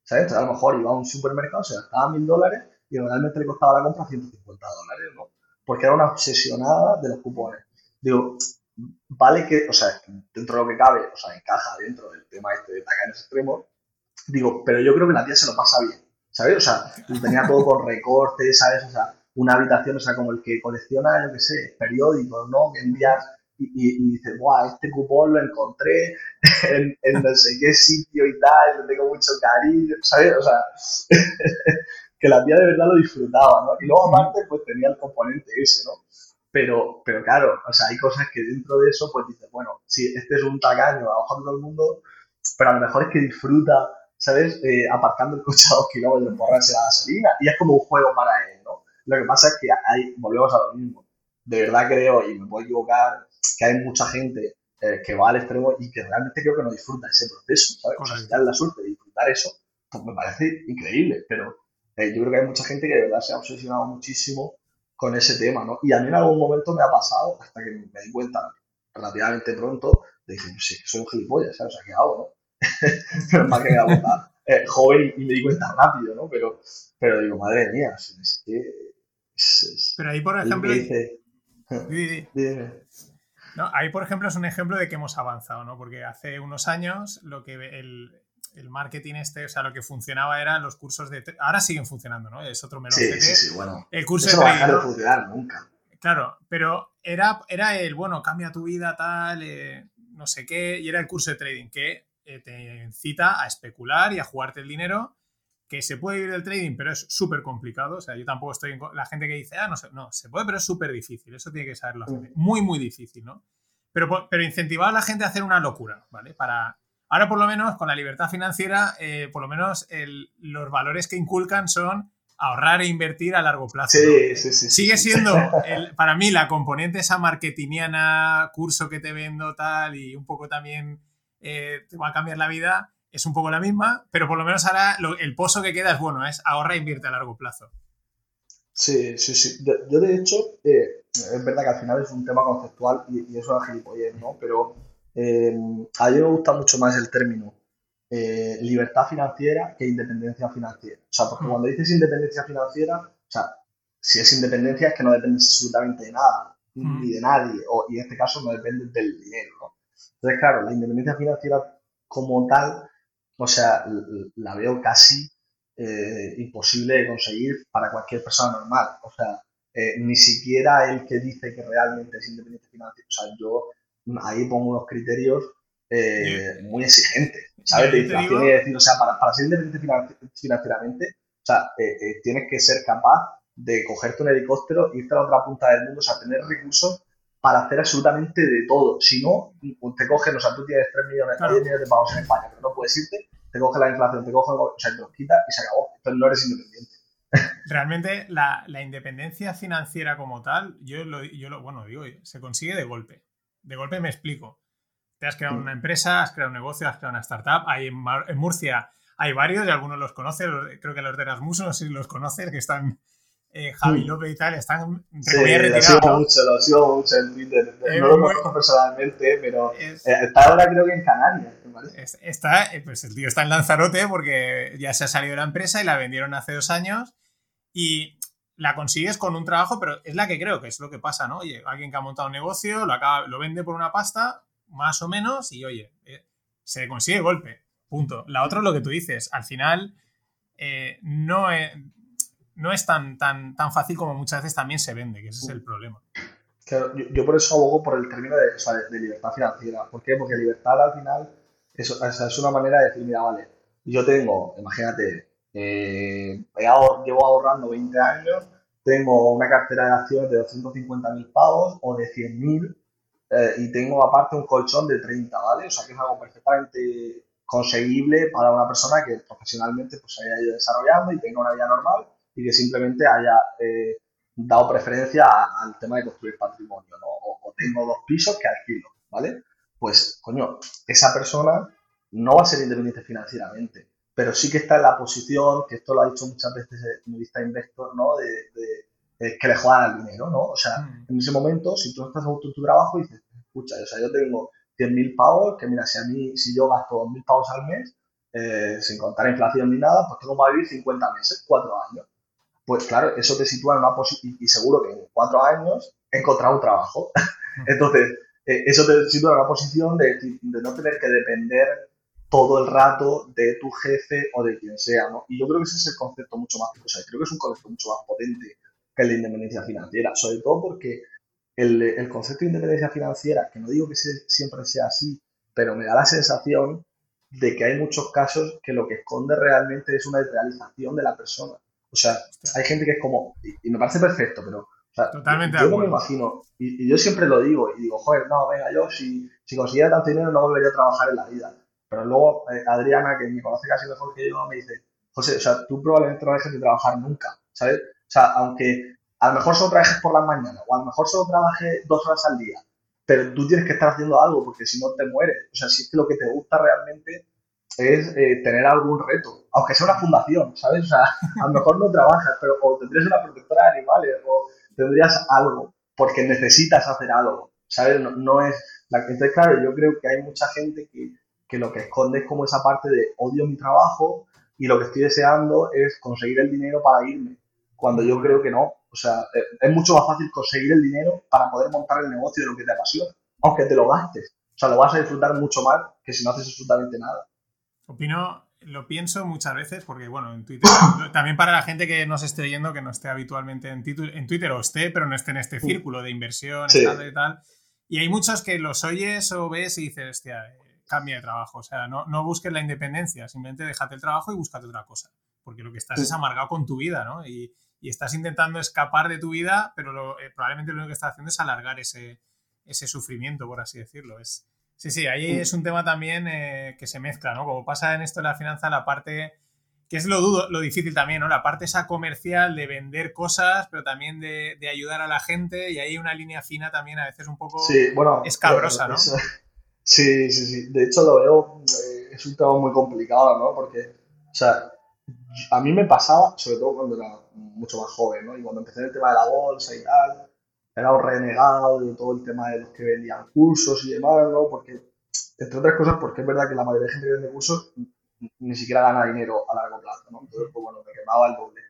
¿Sabes? Entonces a lo mejor iba a un supermercado, se gastaba mil dólares y realmente le costaba la compra 150 dólares, ¿no? Porque era una obsesionada de los cupones. Digo, vale que, o sea, dentro de lo que cabe, o sea, encaja dentro del tema este de tacaños extremos, digo, pero yo creo que la tía se lo pasa bien, ¿sabes? O sea, tenía todo con recortes, ¿sabes? O sea, una habitación, o sea, como el que colecciona, yo qué sé, periódicos, ¿no? Que envías y, y, dice, ¡buah! Este cupón lo encontré [laughs] en, en, no sé qué sitio y tal, le tengo mucho cariño, ¿sabes? O sea, [laughs] que la tía de verdad lo disfrutaba, ¿no? Y luego aparte, pues tenía el componente ese, ¿no? Pero, pero claro, o sea, hay cosas que dentro de eso, pues dices, bueno, sí, este es un tacaño a ojos de todo el mundo, pero a lo mejor es que disfruta, ¿sabes? Eh, aparcando el coche a dos kilómetros por la gasolina, y es como un juego para él, ¿no? Lo que pasa es que ahí volvemos a lo mismo. De verdad creo, y me puedo equivocar, que hay mucha gente eh, que va al extremo y que realmente creo que no disfruta ese proceso, ¿sabes? O sea, si la suerte de disfrutar eso, pues me parece increíble, pero eh, yo creo que hay mucha gente que de verdad se ha obsesionado muchísimo con ese tema, ¿no? Y a mí en algún momento me ha pasado, hasta que me di cuenta relativamente pronto, de que sí, soy un gilipollas, ¿sabes? O sea, ¿qué hago, no? [laughs] pero más que era eh, joven y me di cuenta rápido, ¿no? Pero, pero digo, madre mía, es que... pero ahí, por ejemplo... Dice, [laughs] no, ahí, por ejemplo, es un ejemplo de que hemos avanzado, ¿no? Porque hace unos años lo que el, el marketing este, o sea, lo que funcionaba eran los cursos de... Ahora siguen funcionando, ¿no? Es otro melón. Sí, sí, sí, bueno. El curso Eso de no va a funcionar nunca. Claro, pero era, era el, bueno, cambia tu vida, tal, eh, no sé qué, y era el curso de trading que eh, te incita a especular y a jugarte el dinero, que se puede vivir del trading, pero es súper complicado. O sea, yo tampoco estoy en la gente que dice, ah, no sé, no, se puede, pero es súper difícil. Eso tiene que saberlo la mm. Muy, muy difícil, ¿no? Pero, pero incentivar a la gente a hacer una locura, ¿vale? Para, Ahora, por lo menos, con la libertad financiera, eh, por lo menos los valores que inculcan son ahorrar e invertir a largo plazo. Sí, sí, sí. Sigue siendo, [laughs] para mí, la componente esa marketingiana, curso que te vendo, tal, y un poco también eh, te va a cambiar la vida, es un poco la misma, pero por lo menos ahora el pozo que queda es bueno, es ahorra e invierte a largo plazo. Sí, sí, sí. Yo, de hecho, eh, es verdad que al final es un tema conceptual y, y es una gilipollez, ¿no? Pero eh, a mí me gusta mucho más el término eh, libertad financiera que independencia financiera. O sea, porque mm. cuando dices independencia financiera, o sea, si es independencia es que no dependes absolutamente de nada, mm. ni de nadie, o, y en este caso no depende del dinero. Entonces, claro, la independencia financiera como tal, o sea, la veo casi eh, imposible de conseguir para cualquier persona normal. O sea, ni siquiera el que dice que realmente es independiente financiera. O sea, yo ahí pongo unos criterios eh, muy exigentes, ¿sabes? De inflación y decir, o sea, para, para ser independiente financieramente, o sea, eh, eh, tienes que ser capaz de cogerte un helicóptero, irte a la otra punta del mundo, o sea, tener recursos para hacer absolutamente de todo. Si no, te cogen, o sea, tú tienes 3 millones, millones de pagos en España, pero no puedes irte, te coge la inflación, te coge, o sea, te los quita y se acabó. Entonces no eres independiente. [laughs] Realmente la, la, independencia financiera como tal, yo lo, yo lo, bueno, digo, se consigue de golpe de golpe me explico. Te has creado una empresa, has creado un negocio, has creado una startup. Hay en, Murcia hay varios y algunos los conoces. Creo que los de Erasmus, no sé si los conoces, que están eh, Javi López y tal, están sí, Lo sigo mucho, lo sigo mucho en Twitter. Eh, no lo conozco personalmente, pero eh, está ahora creo que en Canarias. Está, pues el tío está en Lanzarote porque ya se ha salido de la empresa y la vendieron hace dos años. Y la consigues con un trabajo, pero es la que creo que es lo que pasa, ¿no? Oye, alguien que ha montado un negocio, lo, acaba, lo vende por una pasta, más o menos, y oye, se consigue golpe, punto. La otra es lo que tú dices, al final no, es, no es tan, tan, tan fácil como muchas veces también se vende, que ese es el problema. Claro, yo, por eso abogo por el término de, de, libertad financiera. ¿Por qué? Porque libertad al final es, es una manera de decir, mira, vale, yo tengo, imagínate, eh, llevo ahorrando 20 años, tengo una cartera de acciones de 250.000 pavos o de 100.000 eh, y tengo aparte un colchón de 30, ¿vale? O sea que es algo perfectamente conseguible para una persona que profesionalmente pues haya ido desarrollando y tenga una vida normal y que simplemente haya eh, dado preferencia al tema de construir patrimonio, ¿no? O, tengo dos pisos que alquilo, ¿vale? Pues, coño, esa persona no va a ser independiente financieramente, pero sí que está en la posición, que esto lo ha dicho muchas veces mi vista investor, ¿no? De, que le juegan al dinero, ¿no? O sea, mm. en ese momento, si tú estás en tu trabajo y dices, escucha, o sea, yo tengo 100.000 pavos, que mira, si a mí, si yo gasto 2.000 pavos al mes, eh, sin contar inflación ni nada, pues tengo para vivir 50 meses, 4 años. Pues claro, eso te sitúa en una posición, y seguro que en 4 años he encontrado un trabajo. [laughs] Entonces, eh, eso te sitúa en una posición de, de, no tener que depender todo el rato de tu jefe o de quien sea, ¿no? Y yo creo que ese es el concepto mucho más, o sea, creo que es un concepto mucho más potente que la independencia financiera, sobre todo porque el, el concepto de independencia financiera, que no digo que siempre sea así, pero me da la sensación de que hay muchos casos que lo que esconde realmente es una realización de la persona. O sea, hay gente que es como, y, me parece perfecto, pero Totalmente yo no me imagino, y, yo siempre lo digo, y digo, joder, no, venga, yo si, si consiguiera tanto dinero no volvería a trabajar en la vida. Pero luego eh, Adriana, que me conoce casi mejor que yo, me dice, José, o sea, tú probablemente no dejes de trabajar nunca, ¿sabes? O sea, aunque a lo mejor solo trabajes por las mañanas, o a lo mejor solo trabajes dos horas al día, pero tú tienes que estar haciendo algo porque si no te mueres. O sea, si es que lo que te gusta realmente es eh, tener algún reto, aunque sea una fundación, ¿sabes? O sea, [laughs] a lo mejor no trabajas, pero o tendrías una protectora de animales o tendrías algo porque necesitas hacer algo, ¿sabes? No, es... Entonces, claro, yo creo que hay mucha gente que, que lo que esconde es como esa parte de odio mi trabajo y lo que estoy deseando es conseguir el dinero para irme, cuando yo creo que no. O sea, eh, es mucho más fácil conseguir el dinero para poder montar el negocio de lo que te apasiona, aunque te lo gastes. O sea, lo vas a disfrutar mucho más que si no haces absolutamente nada. Opino, lo pienso muchas veces porque, bueno, en Twitter, [coughs] también para la gente que nos esté yendo, que no esté habitualmente en, en Twitter o esté, pero no esté en este círculo de inversión y tal, y tal. Y hay muchos que los oyes o ves y dices, hostia, eh, cambia de trabajo. O sea, no, no busques la independencia, simplemente déjate el trabajo y búscate otra cosa. Porque lo que estás es amargado con tu vida, ¿no? Y, y estás intentando escapar de tu vida, pero eh, probablemente lo único que estás haciendo es alargar ese, ese sufrimiento, por así decirlo. Es, sí, sí, ahí es un tema también eh, que se mezcla, ¿no? Como pasa en esto de la finanza, la parte que es lo, dudo, lo difícil también, ¿no? La parte esa comercial de vender cosas, pero también de, ayudar a la gente, y hay una línea fina también a veces un poco escabrosa, ¿no? sí, sí, sí. De hecho, lo veo, eh, es un tema muy complicado, ¿no? Porque, o sea, a mí me pasaba, sobre todo cuando era mucho más joven, ¿no? Y cuando empecé el tema de la bolsa y tal, era un renegado de todo el tema de los que vendían cursos y demás, ¿no? Porque, entre otras cosas, porque es verdad que la mayoría de gente que vende cursos ni siquiera gana dinero a largo plazo, ¿no? Entonces, pues bueno, me quemaba el doble.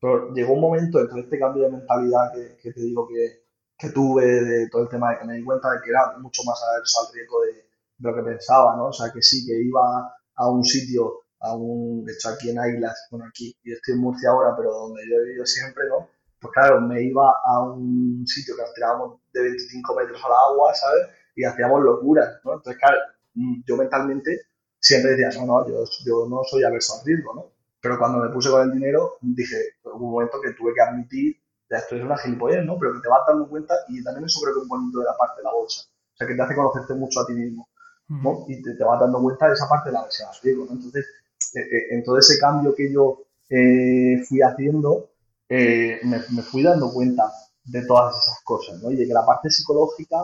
Pero llegó un momento, entre este cambio de mentalidad que, que te digo que, que, tuve, de todo el tema de que me di cuenta de que era mucho más adverso al riesgo de, de lo que pensaba, ¿no? O sea, que sí, que iba a un sitio aún, de hecho aquí en Águilas, bueno aquí, yo estoy en Murcia ahora, pero donde yo he vivido siempre, ¿no? Pues claro, me iba a un sitio que nos tirábamos de 25 metros al agua, ¿sabes? Y hacíamos locuras, ¿no? Entonces, claro, mm, yo mentalmente siempre decía, no, no, yo, yo no soy averso al riesgo, ¿no? Pero cuando me puse con el dinero, dije, hubo un momento que tuve que admitir, ya esto es una gilipollez, ¿no? Pero que te vas dando cuenta, y también eso creo que es un bonito de la parte de la bolsa. O sea, que te hace conocerte mucho a ti mismo, ¿no? Y te, te vas dando cuenta de esa parte de la versión riesgo, ¿no? Entonces, eh, eh, en todo ese cambio que yo eh, fui haciendo, me, fui dando cuenta de todas esas cosas, ¿no? Y de que la parte psicológica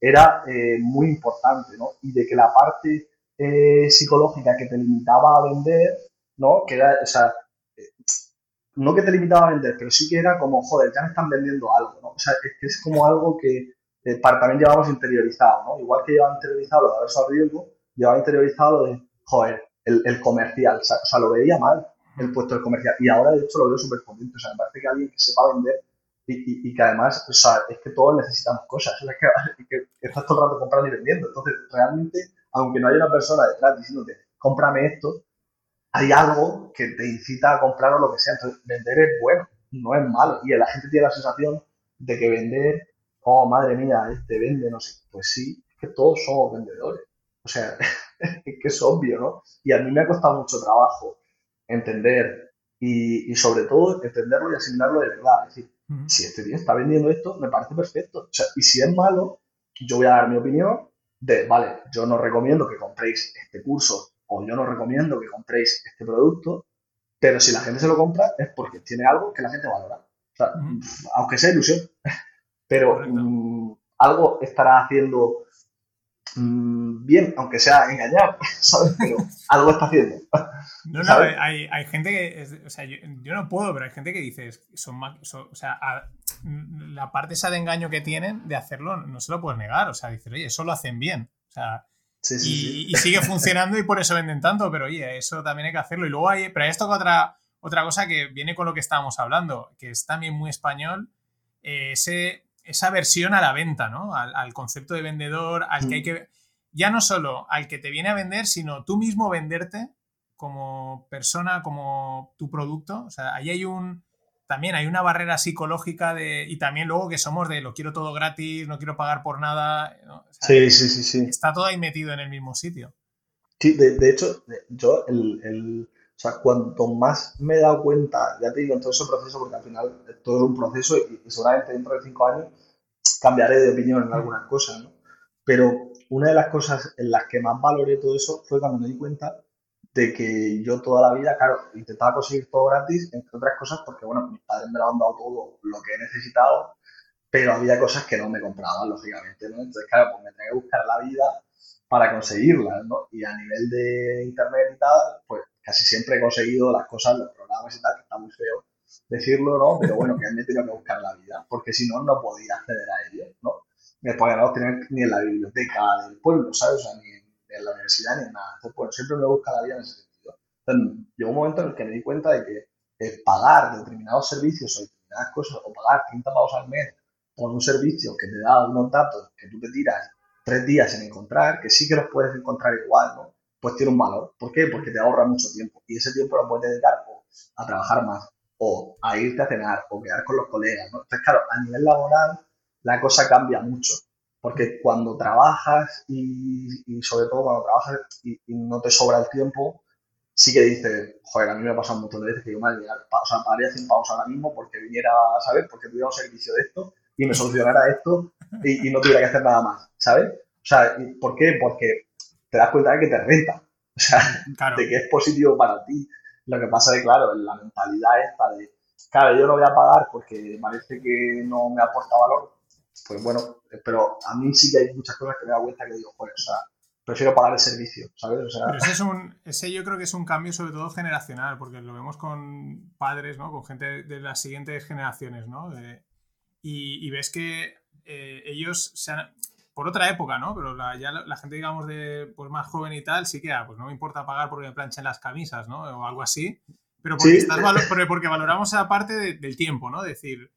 era muy importante, ¿no? Y de que la parte psicológica que te limitaba a vender, ¿no? Que era, o sea, no que te limitaba a vender, pero sí que era como, joder, ya me están vendiendo algo, ¿no? O sea, es que es como algo que para, también llevamos interiorizado, ¿no? Igual que llevaba interiorizado lo de haber al riesgo, llevaba interiorizado lo de, joder, el, comercial. O sea, lo veía mal el puesto del comercial. Y ahora, de hecho, lo veo súper potente. O sea, me parece que alguien que sepa vender y, y, que además, o sea, es que todos necesitamos cosas. [laughs] Sea, que, estás todo el rato comprando y vendiendo. Entonces, realmente, aunque no haya una persona detrás diciéndote, cómprame esto, hay algo que te incita a comprar o lo que sea. Entonces, vender es bueno, no es malo. Y la gente tiene la sensación de que vender, oh, madre mía, este vende, no sé. Pues sí, es que todos somos vendedores. O sea, [laughs] que es obvio, ¿no? Y a mí me ha costado mucho trabajo entender y, sobre todo entenderlo y asimilarlo de verdad. Es decir, si este tío está vendiendo esto, me parece perfecto. O sea, y si es malo, yo voy a dar mi opinión de, vale, yo no recomiendo que compréis este curso o yo no recomiendo que compréis este producto, pero si la gente se lo compra es porque tiene algo que la gente valora. O sea, aunque sea ilusión, [laughs] pero mm, algo estará haciendo mm, bien, aunque sea engañar, [laughs] ¿sabes? Pero algo está haciendo. No, no, hay, hay, gente que, o sea, yo, no puedo, pero hay gente que dice, son, o sea, la parte esa de engaño que tienen de hacerlo no se lo puedes negar, o sea, dices, oye, eso lo hacen bien, o sea, y, sigue funcionando y por eso venden tanto, pero oye, eso también hay que hacerlo. Y luego hay, pero esto otra, otra cosa que viene con lo que estábamos hablando, que es también muy español, eh, ese, esa versión a la venta, ¿no? Al, concepto de vendedor, al que hay mm. que, ya no solo al que te viene a vender, sino tú mismo venderte como persona, como tu producto. O sea, ahí hay un, también hay una barrera psicológica de, y también luego que somos de lo quiero todo gratis, no quiero pagar por nada. sí, sí, sí, sí. Está todo ahí metido en el mismo sitio. Sí, de, hecho, yo, el, el, o sea, cuanto más me he dado cuenta, ya te digo, en todo ese proceso, porque al final todo es un proceso y, seguramente dentro de cinco años cambiaré de opinión en algunas cosas, ¿no? Pero una de las cosas en las que más valoré todo eso fue cuando me di cuenta de que yo toda la vida, claro, intentaba conseguir todo gratis, entre otras cosas porque, bueno, mis padres me lo han dado todo lo que he necesitado, pero había cosas que no me compraban, lógicamente, ¿no? Entonces, claro, pues me tenía que buscar la vida para conseguirlas, ¿no? Y a nivel de internet y tal, pues casi siempre he conseguido las cosas, los programas y tal, que está muy feo decirlo, ¿no? Pero bueno, que me tenido que buscar la vida, porque si no, no podía acceder a ellos, ¿no? Me podía no tener ni en la biblioteca del pueblo, ¿sabes? O sea, ni en la universidad ni en nada. Entonces, bueno, siempre me busca la vida en ese sentido. Llegó un momento en el que me di cuenta de que eh, pagar determinados servicios o determinadas cosas, o pagar 30 pavos al mes por un servicio que te da unos datos que tú te tiras tres días en encontrar, que sí que los puedes encontrar igual, ¿no? Pues tiene un valor. ¿Por qué? Porque te ahorra mucho tiempo. Y ese tiempo lo puedes dedicar a trabajar más, o a irte a cenar, o quedar con los colegas, ¿no? Entonces, claro, a nivel laboral la cosa cambia mucho. Porque cuando trabajas y, sobre todo cuando trabajas y, no te sobra el tiempo, sí que dices, joder, a mí me ha pasado un montón de veces que yo me o sea, pagaría 100 pavos ahora mismo porque viniera, ¿sabes? Porque tuviera un servicio de esto y me solucionara esto y, no tuviera que hacer nada más, ¿sabes? O sea, ¿por qué? Porque te das cuenta de que te renta, o sea, de que es positivo para ti. Lo que pasa es que, claro, la mentalidad esta de, claro, yo no voy a pagar porque parece que no me aporta valor, pues bueno, pero a mí sí que hay muchas cosas que me da cuenta que digo, joder, o sea, prefiero pagar el servicio, ¿sabes? O sea, pero ese, es un, ese yo creo que es un cambio sobre todo generacional, porque lo vemos con padres, ¿no? Con gente de las siguientes generaciones, ¿no? y, y, ves que eh, ellos se han, por otra época, ¿no? Pero la, ya la, gente, digamos, de pues, más joven y tal, sí que, ah, pues no me importa pagar porque me planchen las camisas, ¿no? O algo así. Pero porque, estás porque, valoramos esa parte del tiempo, ¿no? Decir,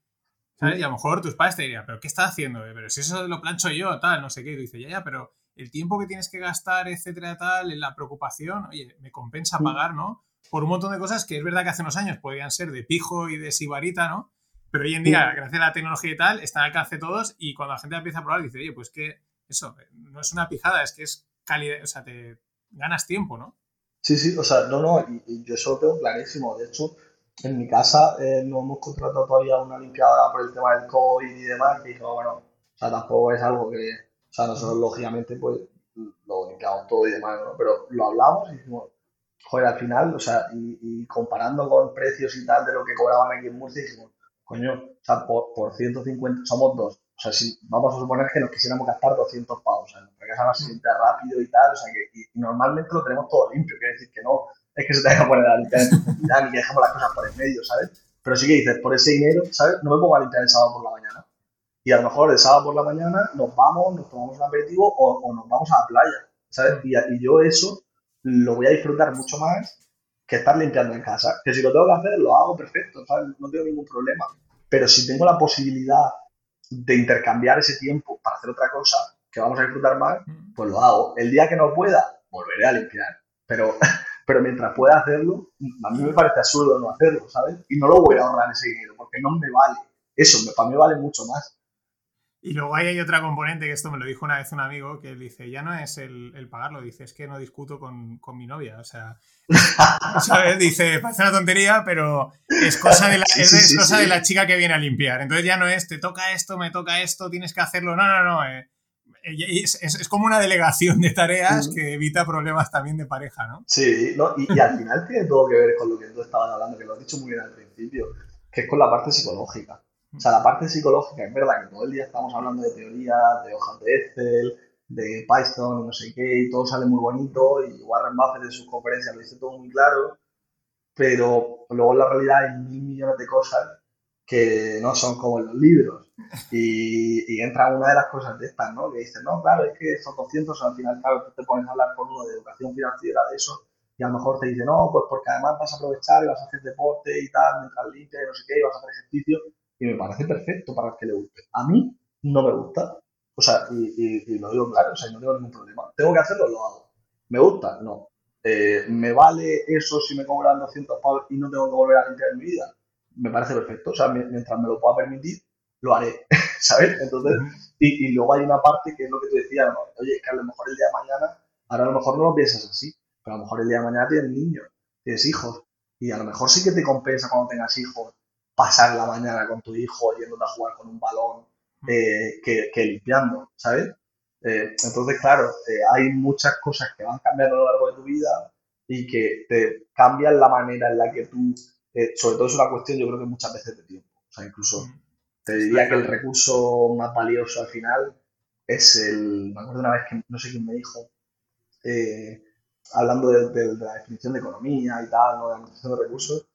¿sabes? Y a lo mejor tus padres te dirían, ¿pero qué estás haciendo? Pero si eso lo plancho yo, tal, no sé qué. Y dice, ya, ya, pero el tiempo que tienes que gastar, etcétera, tal, en la preocupación, oye, me compensa pagar, ¿no? Por un montón de cosas que es verdad que hace unos años podían ser de pijo y de sibarita, ¿no? Pero hoy en día, gracias a la tecnología y tal, están al alcance todos y cuando la gente empieza a probar, dice, oye, pues que eso, no es una pijada, es que es calidad, o sea, te ganas tiempo, ¿no? Sí, sí, o sea, no, no, y, yo eso lo tengo clarísimo. De hecho, en mi casa eh, no hemos contratado todavía una limpiadora por el tema del COVID y demás, y digo, bueno, o sea, tampoco es algo que, o sea, nosotros lógicamente pues lo limpiamos todo y demás, ¿no? Pero lo hablamos y dijimos, joder, al final, o sea, y, comparando con precios y tal de lo que cobraban aquí en Murcia, dijimos, coño, o sea, por, por 150, somos dos, o sea, si vamos a suponer que nos quisiéramos gastar 200 pavos, o sea, nuestra casa se siente rápido y tal, o sea, que y normalmente lo tenemos todo limpio, quiere decir que no es que se tenga que poner a limpiar ni que dejemos las cosas por el medio, ¿sabes? Pero sí que dices, por ese dinero, ¿sabes? No me pongo a limpiar el sábado por la mañana. Y a lo mejor el sábado por la mañana nos vamos, nos tomamos un aperitivo o, o nos vamos a la playa, ¿sabes? Y, y yo eso lo voy a disfrutar mucho más que estar limpiando en casa. Que si lo tengo que hacer, lo hago perfecto, ¿sabes? No tengo ningún problema. Pero si tengo la posibilidad de intercambiar ese tiempo para hacer otra cosa que vamos a disfrutar más, pues lo hago. El día que no pueda, volveré a limpiar. Pero, [laughs] pero mientras pueda hacerlo, a mí me parece absurdo no hacerlo, ¿sabes? Y no lo voy a ahorrar ese dinero porque no me vale. Eso, para mí vale mucho más. Y luego ahí hay otra componente, que esto me lo dijo una vez un amigo, que dice, ya no es el, pagarlo, dice, es que no discuto con, mi novia. O sea, [laughs] ¿sabes? Dice, parece una tontería, pero es cosa, de la, es, cosa de la chica que viene a limpiar. Entonces ya no es, te toca esto, me toca esto, tienes que hacerlo. No, no, no. Eh, es, como una delegación de tareas que evita problemas también de pareja, ¿no? Sí, ¿no? Y, al final tiene todo que ver con lo que tú estabas hablando, que lo has dicho muy bien al principio, que es con la parte psicológica. O sea, la parte psicológica, es verdad que todo el día estamos hablando de teorías, de hojas de Excel, de Python, no sé qué, y todo sale muy bonito, y Warren Buffett en sus conferencias lo dice todo muy claro, pero luego en la realidad hay mil millones de cosas que no son como en los libros. Y, entra una de las cosas de estas, ¿no? Que dice, no, claro, es que esos 200 al final, claro, tú te pones a hablar con uno de educación financiera de eso, y a lo mejor te dice, no, pues porque además vas a aprovechar y vas a hacer deporte y tal, mientras limpias y no sé qué, y vas a hacer ejercicio, y me parece perfecto para el que le guste. A mí no me gusta, o sea, y, lo digo claro, o sea, no tengo ningún problema. ¿Tengo que hacerlo? Lo hago. ¿Me gusta? No. Eh, ¿Me vale eso si me cobran 200 pavos y no tengo que volver a limpiar en mi vida? Me parece perfecto. O sea, mientras me lo pueda permitir, lo haré, [laughs] ¿sabes? Entonces, y, luego hay una parte que es lo que tú decías, ¿no? Oye, es que a lo mejor el día de mañana, ahora a lo mejor no lo piensas así, pero a lo mejor el día de mañana tienes niños, tienes hijos, y a lo mejor sí que te compensa cuando tengas hijos pasar la mañana con tu hijo yéndote a jugar con un balón eh, que, limpiando, ¿sabes? Eh, entonces, claro, eh, hay muchas cosas que van cambiando a lo largo de tu vida y que te cambian la manera en la que tú, sobre todo es una cuestión yo creo que muchas veces de tiempo, o sea, incluso te diría que el recurso más valioso al final es el, me acuerdo una vez que no sé quién me dijo, hablando de, la definición de economía y tal, ¿no? de la administración de recursos,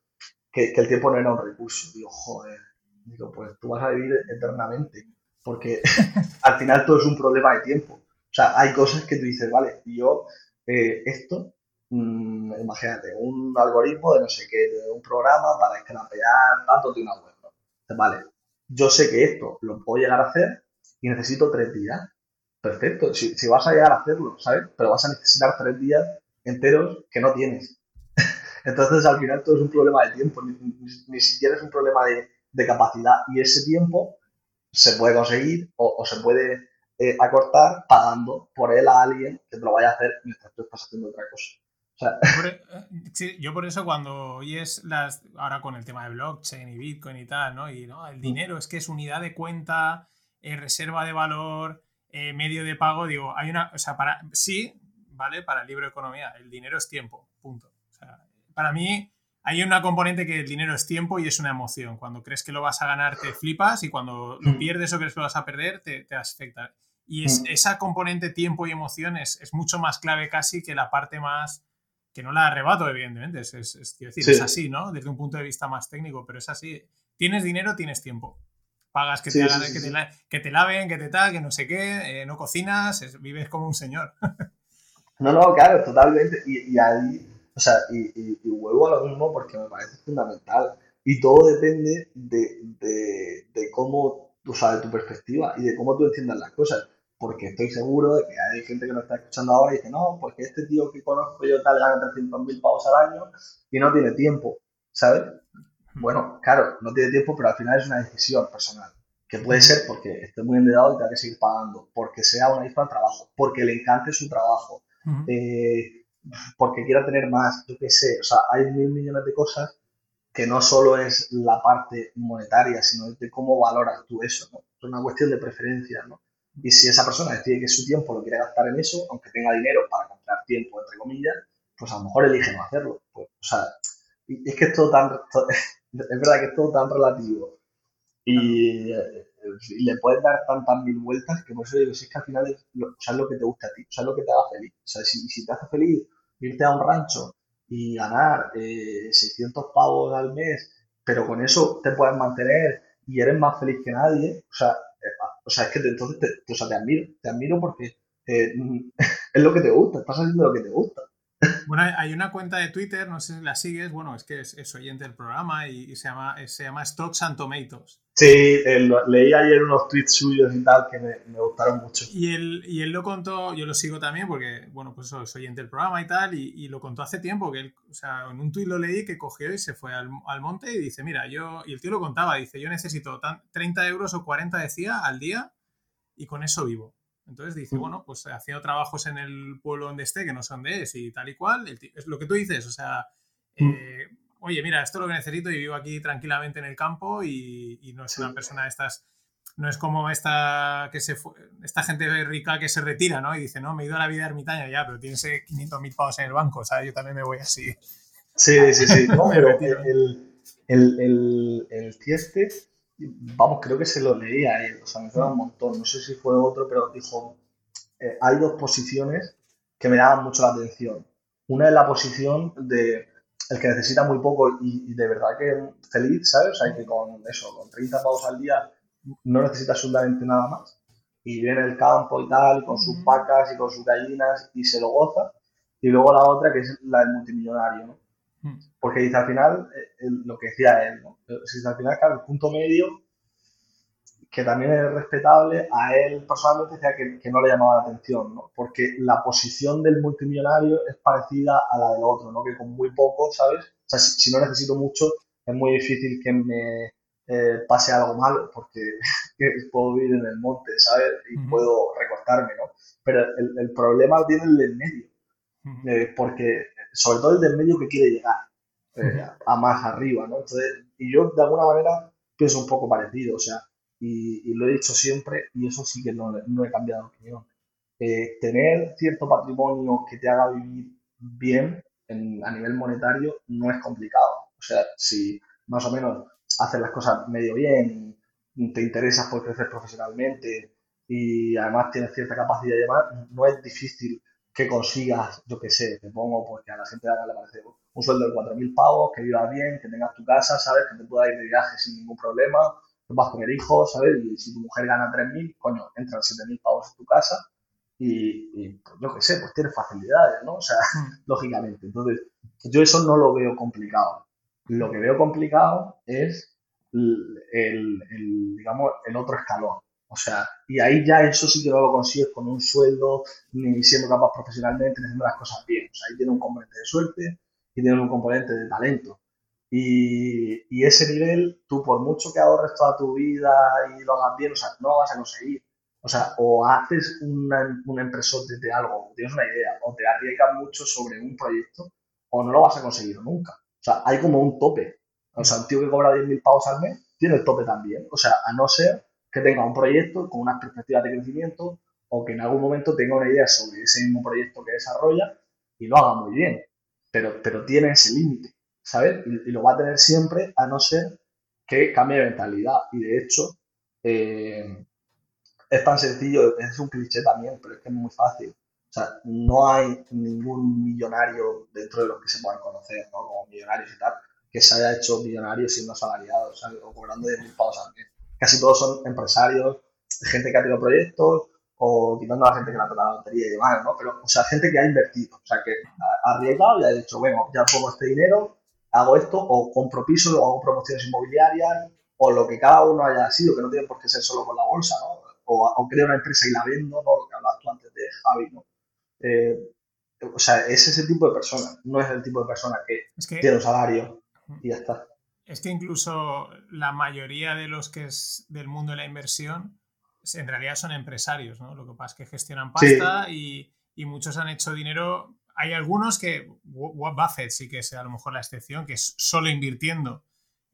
que, el tiempo no era un recurso. Digo, joder, digo, pues tú vas a vivir eternamente, porque [laughs] al final todo es un problema de tiempo. O sea, hay cosas que tú dices, vale, yo eh, esto, mm, imagínate, un algoritmo de no sé qué, de un programa para escrapear datos de una web. vale, yo sé que esto lo puedo llegar a hacer y necesito tres días. Perfecto, si, si vas a llegar a hacerlo, ¿sabes? Pero vas a necesitar tres días enteros que no tienes. Entonces, al final todo es un problema de tiempo, ni, siquiera es un problema de, capacidad. Y ese tiempo se puede conseguir o, se puede eh, acortar pagando por él a alguien que te lo vaya a hacer mientras tú estás haciendo otra cosa. [laughs] E, yo por eso cuando oyes las, ahora con el tema de blockchain y Bitcoin y tal, ¿no? Y ¿no? el mm. dinero es que es unidad de cuenta, eh, reserva de valor, eh, medio de pago, digo, hay una, o sea, para, sí, ¿vale? Para el libro de economía, el dinero es tiempo, punto para mí hay una componente que el dinero es tiempo y es una emoción. Cuando crees que lo vas a ganar te flipas y cuando lo mm. pierdes o crees que lo vas a perder te, afecta. Y es, mm. esa componente tiempo y emoción es, mucho más clave casi que la parte más que no la arrebato, evidentemente. Es, decir, es así, ¿no? Desde un punto de vista más técnico, pero es así. Tienes dinero, tienes tiempo. Pagas que, te, que, te, laven, que te tal, que no sé qué, eh, no cocinas, vives como un señor. [laughs] no, no, claro, totalmente. Y, y ahí o sea, y, vuelvo a lo mismo porque me parece fundamental. Y todo depende de, de, cómo, o sea, de tu perspectiva y de cómo tú entiendas las cosas. Porque estoy seguro de que hay gente que nos está escuchando ahora y dice, no, porque este tío que conozco yo tal gana 300.000 pavos al año y no tiene tiempo, ¿sabes? Bueno, claro, no tiene tiempo, pero al final es una decisión personal. Que puede ser porque esté muy endeudado y tenga que seguir pagando, porque sea una hija al trabajo, porque le encante su trabajo, eh, porque quiera tener más, yo qué sé, o sea, hay mil millones de cosas que no solo es la parte monetaria, sino de cómo valoras tú eso, ¿no? Es una cuestión de preferencia, ¿no? Y si esa persona decide que su tiempo lo quiere gastar en eso, aunque tenga dinero para comprar tiempo, entre comillas, pues a lo mejor elige no hacerlo. Pues, o sea, es que todo tan, [laughs] es verdad que es todo tan relativo. Y, y le puedes dar tantas mil vueltas que por eso digo, si es que al final es lo, lo que te gusta a ti, o lo que te haga feliz. O sea, si, te hace feliz irte a un rancho y ganar 600 eh, pavos al mes, pero con eso te puedes mantener y eres más feliz que nadie, o sea, eh, o sea es que entonces te, o sea, te admiro, te admiro porque eh, [laughs] es lo que te gusta, estás haciendo lo que te gusta. Bueno, hay una cuenta de Twitter, no sé si la sigues, bueno, es que es, oyente del programa y, se, llama, se llama Stocks and Tomatoes. Sí, leí ayer unos tweets suyos y tal que me, gustaron mucho. Y él, y él lo contó, yo lo sigo también porque, bueno, pues soy oyente del programa y tal, y, lo contó hace tiempo, que él, o sea, en un tweet lo leí que cogió y se fue al, monte y dice, mira, yo, y el tío lo contaba, dice, yo necesito 30 euros o 40, decía, al día y con eso vivo. Entonces dice, bueno, pues haciendo trabajos en el pueblo donde esté, que no son de es y tal y cual, es lo que tú dices, o sea, eh, oye, mira, esto es lo que necesito y vivo aquí tranquilamente en el campo y, no es una persona de estas no es como esta, que se esta gente rica que se retira, ¿no? Y dice, no, me he ido a la vida ermitaña ya, pero tienes 500.000 pavos en el banco, ¿sabes? Yo también me voy así. Sí, sí, sí. [laughs] No, pero el, el, el, el Tieste, vamos, creo que se lo leía a él, o sea, me suena un montón. No sé si fue otro, pero dijo, eh, hay dos posiciones que me daban mucho la atención. Una es la posición de el que necesita muy poco y, de verdad que feliz, ¿sabes? O sea, que con eso, con 30 pavos al día no necesita absolutamente nada más. Y viene el campo y tal, con sus vacas y con sus gallinas y se lo goza. Y luego la otra que es la del multimillonario, ¿no? Porque dice al final, eh, lo que decía él, ¿no? Dice al final, claro, el punto medio, que también es respetable, a él personalmente decía que, que, no le llamaba la atención, ¿no? Porque la posición del multimillonario es parecida a la del otro, ¿no? Que con muy poco, ¿sabes? O sea, si, si no necesito mucho, es muy difícil que me eh, pase algo malo, porque [laughs] puedo vivir en el monte, ¿sabes? Y puedo recortarme, ¿no? Pero el, el problema viene el del medio, eh, porque sobre todo el del medio que quiere llegar eh, a más arriba, ¿no? Entonces, y yo de alguna manera pienso un poco parecido, o sea, y, lo he dicho siempre, y eso sí que no, no he cambiado de opinión. tener cierto patrimonio que te haga vivir bien en, a nivel monetario no es complicado. O sea, si más o menos hacer las cosas medio bien, te interesas por crecer profesionalmente y además tienes cierta capacidad de llamar, no es difícil que consigas, yo qué sé, te pongo porque a la gente le parece un sueldo de 4.000 pavos, que vivas bien, que tengas tu casa, ¿sabes? Que te puedas ir de viaje sin ningún problema, que vas a tener hijos, ¿sabes? Y si tu mujer gana 3.000, coño, entran 7.000 pavos en tu casa y, y pues, yo qué sé, pues tienes facilidades, ¿no? O sea, hmm. [laughs] lógicamente. Entonces, yo eso no lo veo complicado. Lo que veo complicado es el, digamos, el otro escalón. O sea, y ahí ya eso sí que no lo consigues con un sueldo, ni siendo capaz profesionalmente, ni haciendo las cosas bien. O sea, ahí tiene un componente de suerte y tiene un componente de talento. Y, y, ese nivel, tú por mucho que ahorres toda tu vida y lo hagas bien, o sea, no vas a conseguir. O sea, o haces una, un empresote de algo, tienes una idea, o te arriesgas mucho sobre un proyecto, o no lo vas a conseguir nunca. O sea, hay como un tope. O sea, un tío que cobra 10.000 pavos al mes tiene el tope también. O sea, a no ser que tenga un proyecto con unas perspectivas de crecimiento o que en algún momento tenga una idea sobre ese mismo proyecto que desarrolla y lo haga muy bien. Pero, pero tiene ese límite, ¿sabes? Y, lo va a tener siempre a no ser que cambie de mentalidad. Y de hecho, eh, es tan sencillo, es un cliché también, pero es que es muy fácil. O sea, no hay ningún millonario dentro de los que se puedan conocer, ¿no? Como millonarios y tal, que se haya hecho millonario siendo asalariado, o, cobrando 10.000 pavos al mes. Casi todos son empresarios, gente que ha tenido proyectos, o quitando a la gente que le ha tocado la lotería y demás, ¿no? Pero, o sea, gente que ha invertido, o sea, que ha arriesgado y ha dicho, bueno, ya pongo este dinero, hago esto, o compro pisos, o hago promociones inmobiliarias, o lo que cada uno haya sido, que no tiene por qué ser solo con la bolsa, ¿no? O, o creo una empresa y la vendo, ¿no? Lo que hablabas tú antes de Javi, ¿no? Eh, o sea, es ese tipo de persona, no es el tipo de persona que, tiene un salario y ya está. Es que incluso la mayoría de los que es del mundo de la inversión en realidad son empresarios, ¿no? Lo que pasa es que gestionan pasta y, muchos han hecho dinero. Hay algunos que, Buffett sí que es a lo mejor la excepción, que es solo invirtiendo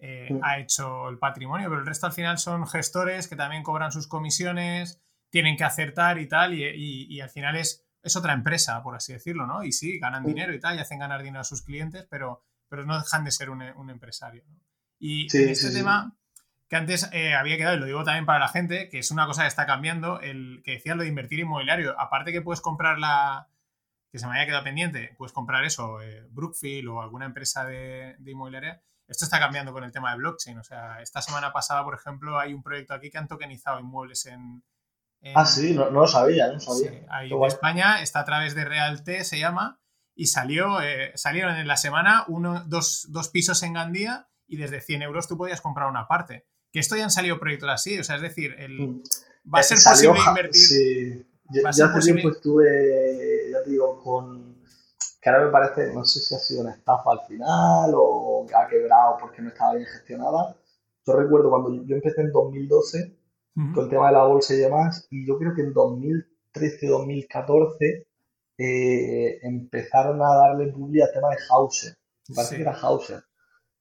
eh, ha hecho el patrimonio, pero el resto al final son gestores que también cobran sus comisiones, tienen que acertar y tal, y al final es es otra empresa, por así decirlo, ¿no? Y sí, ganan dinero y tal, y hacen ganar dinero a sus clientes, pero, pero no dejan de ser un, empresario. ¿no? Y en este tema, que antes eh, había quedado, y lo digo también para la gente, que es una cosa que está cambiando, el que decías lo de invertir inmobiliario, aparte que puedes comprar la, que se me haya quedado pendiente, puedes comprar eso, eh, Brookfield o alguna empresa de, inmobiliaria, esto está cambiando con el tema de blockchain. O sea, esta semana pasada, por ejemplo, hay un proyecto aquí que han tokenizado inmuebles en, ah, sí, no, lo sabía, no sabía. ahí en España está a través de Realte, se llama, y salió, eh, salieron en la semana uno, dos, dos, pisos en Gandía y desde 100 euros tú podías comprar una parte. Que esto ya han salido proyectos así, o sea, es decir, el, mm. va a ser posible invertir. Sí, yo, hace tiempo estuve, ya te digo, con. que ahora me parece, no sé si ha sido una estafa al final o que ha quebrado porque no estaba bien gestionada. Yo recuerdo cuando yo empecé en 2012 con el tema de la bolsa y demás. Y yo creo que en 2013-2014 eh, empezaron a darle publicidad al tema de Hauser. Me parece que era Hauser.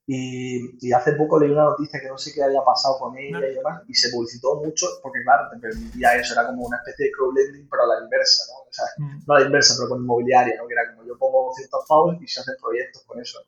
Y, hace poco leí una noticia que no sé qué había pasado con ella y demás, y se publicitó mucho porque, claro, te permitía eso, era como una especie de crowdlending, pero a la inversa, ¿no? O sea, mm. no a la inversa, pero con inmobiliaria, ¿no? Que era como yo pongo 200 pavos y se hacen proyectos con eso.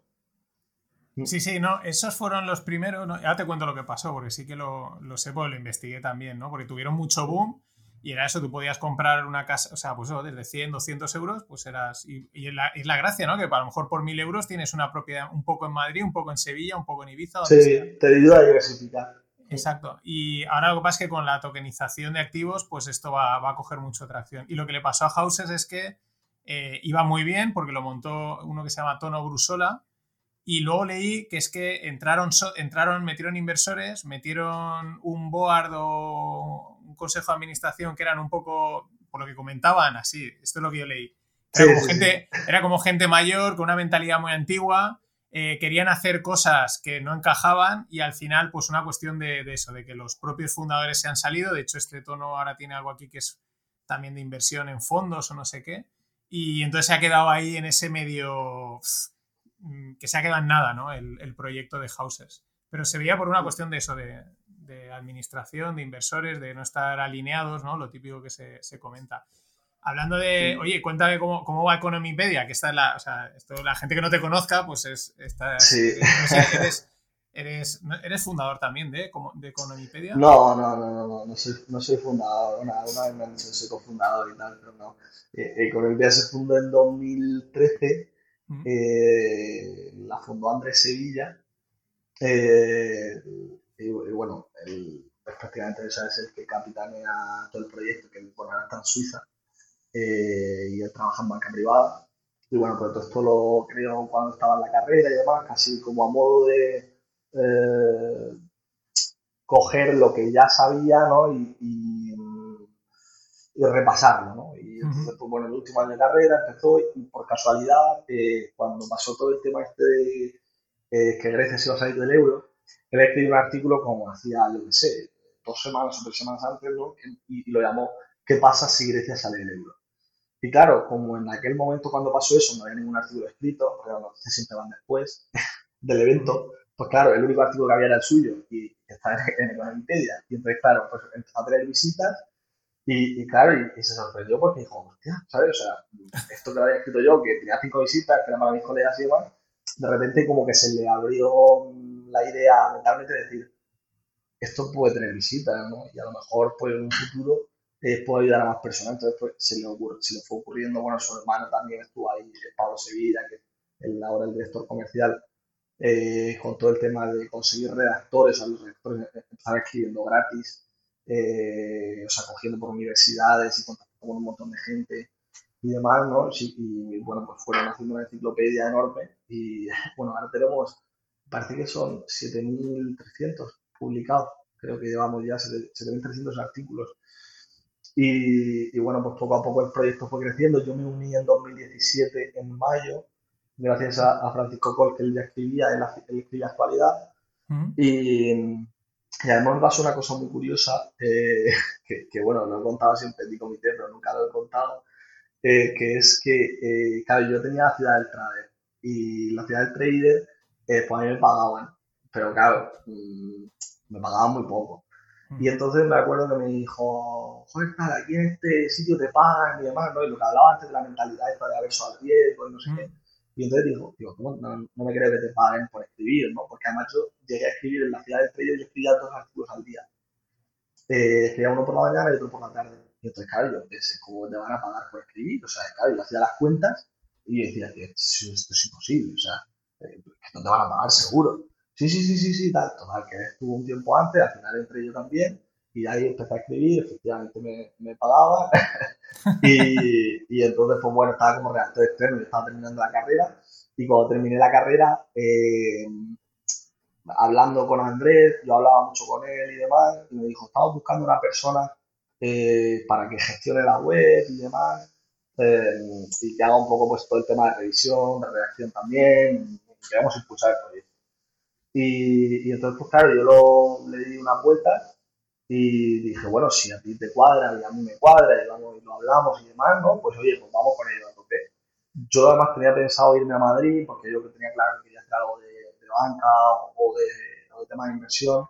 Sí, sí, no, esos fueron los primeros, ¿no? ya te cuento lo que pasó, porque sí que lo, lo sé, porque lo investigué también, ¿no? Porque tuvieron mucho boom y era eso, tú podías comprar una casa, o sea, pues eso, desde 100, 200 euros, pues eras. Y, y es, la, la, gracia, ¿no? Que a lo mejor por 1000 euros tienes una propiedad un poco en Madrid, un poco en Sevilla, un poco en Ibiza. sí, te ayuda a diversificar. Exacto. Y ahora lo que pasa es que con la tokenización de activos, pues esto va, va a coger mucha atracción. Y lo que le pasó a Houses es que eh, iba muy bien porque lo montó uno que se llama Tono Brusola. Y luego leí que es que entraron, entraron metieron inversores, metieron un board o consejo de administración que eran un poco, por lo que comentaban, así, esto es lo que yo leí. Era, como, gente, era como gente mayor, con una mentalidad muy antigua, eh, querían hacer cosas que no encajaban y al final, pues una cuestión de, eso, de que los propios fundadores se han salido. De hecho, este tono ahora tiene algo aquí que es también de inversión en fondos o no sé qué. Y entonces se ha quedado ahí en ese medio que se ha quedado en nada, ¿no? El, el proyecto de Houses. Pero se veía por una cuestión de eso, de, de administración, de inversores, de no estar alineados, ¿no? Lo típico que se, comenta. Hablando de, oye, cuéntame cómo, cómo va Economypedia, que está la, o sea, esto, la gente que no te conozca, pues es, está, sí. eres, eres, fundador también de, de Economypedia. No, no, no, no, no, no soy, no soy fundador, una, una vez me han dicho soy cofundador y tal, pero no. Eh, Economypedia se fundó en 2013, eh, la fundó Andrés Sevilla, eh, y, bueno, él pues, prácticamente es el que capitanea todo el proyecto, que bueno, ahora está en Suiza, eh, y él trabaja en banca privada. Y bueno, pues todo esto lo creo cuando estaba en la carrera y demás, casi como a modo de eh, coger lo que ya sabía, ¿no? Y, y, repasarlo, ¿no? Y entonces, pues bueno, el último año de carrera empezó y por casualidad, eh, cuando pasó todo el tema este de que Grecia se iba a salir del euro, él escribió un artículo como hacía, yo qué sé, dos semanas o tres semanas antes, ¿no? y, lo llamó ¿Qué pasa si Grecia sale del euro? Y claro, como en aquel momento cuando pasó eso no había ningún artículo escrito, porque las noticias siempre van después [laughs] del evento, pues claro, el único artículo que había era el suyo y está en, en Wikipedia. Y entonces, claro, pues empezó a tener visitas y, claro, y, se sorprendió porque dijo, hostia, ¿sabes? O sea, esto que lo había escrito yo, que tenía cinco visitas, que eran para mis colegas y demás, de repente como que se le abrió la idea mentalmente de decir, esto puede tener visitas, ¿no? Y a lo mejor, pues en un futuro eh, puede ayudar a más personas. Entonces, pues se le, ocurre, se le fue ocurriendo, bueno, su hermano también estuvo ahí, Pablo Sevilla, que es ahora el director comercial, eh, con todo el tema de conseguir redactores, a los redactores empezar escribiendo gratis, eh, o sea, cogiendo por universidades y contactando con un montón de gente y demás, ¿no? y bueno, pues fueron haciendo una enciclopedia enorme y [laughs] bueno, ahora tenemos parece que son 7.300 publicados, creo que llevamos ya 7.300 artículos. Y, y, bueno, pues poco a poco el proyecto fue creciendo. Yo me uní en 2017, en mayo, gracias a, Francisco Col, que él ya escribía, él, escribía actualidad. y, y, además me pasó una cosa muy curiosa, eh, [laughs] que, bueno, lo he contado siempre en mi comité, pero nunca lo he contado, eh, que es que, eh, claro, yo tenía la ciudad del trader y la ciudad del trader eh, pues a mí me pagaban, pero claro, mm, me pagaban muy poco. Y entonces me acuerdo que me dijo, joder, tal, aquí en este sitio te pagan y demás, ¿no? Y lo que hablaba antes de la mentalidad esta de haber al riesgo y no sé qué. Y entonces digo, digo ¿cómo no, no, me crees que te paguen por escribir, ¿no? Porque además yo llegué a escribir en la ciudad del Trader, yo escribía dos artículos al día. Eh, escribía uno por la mañana y otro por la tarde. Y entonces, claro, yo pensé, ¿cómo te van a pagar por escribir? O sea, claro, yo hacía las cuentas y decía, esto es imposible, o sea, eh, no te van a pagar seguro. Sí, sí, sí, sí, sí, tal. Total, que estuvo un tiempo antes, al final entré yo también, y ahí empecé a escribir, efectivamente me, me [laughs] y, y, entonces, pues bueno, estaba como redactor externo, yo estaba terminando la carrera, y cuando terminé la carrera, eh, hablando con Andrés, yo hablaba mucho con él y demás, y me dijo, estamos buscando una persona eh, para que gestione la web y demás, y que haga un poco pues todo el tema de revisión, de redacción también, queremos impulsar el proyecto. Y, entonces, pues claro, yo lo, le di una vuelta y dije, bueno, si a ti te cuadra y a mí me cuadra y, vamos, lo hablamos y demás, ¿no? Pues oye, pues vamos con ello a tope. Yo además tenía pensado irme a Madrid porque yo tenía claro que quería hacer algo de, de banca o de, tema de inversión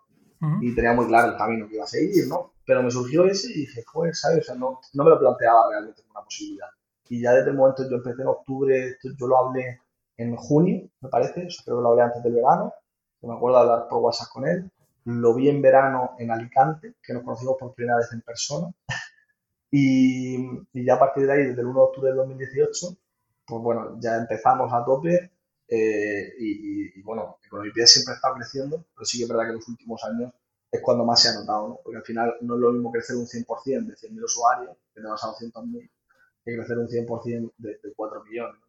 y tenía muy claro el camino que iba a seguir, ¿no? Pero me surgió ese y dije, joder, ¿sabes? O sea, no, no me lo planteaba realmente como una posibilidad. Y ya desde el momento yo empecé en octubre, yo lo hablé en junio, me parece, o creo que lo hablé antes del verano, me acuerdo de hablar por WhatsApp con él, lo vi en verano en Alicante, que nos conocimos por primera vez en persona, [laughs] y, y ya a partir de ahí, desde el 1 de octubre del 2018, pues bueno, ya empezamos a tope, eh, y, y, bueno, Economipia siempre ha estado creciendo, pero sí que es verdad que en los últimos años es cuando más se ha notado, ¿no? Porque al final no es lo mismo crecer un 100% de 100.000 usuarios, que te vas a 200.000, que crecer un 100% de, de 4 millones.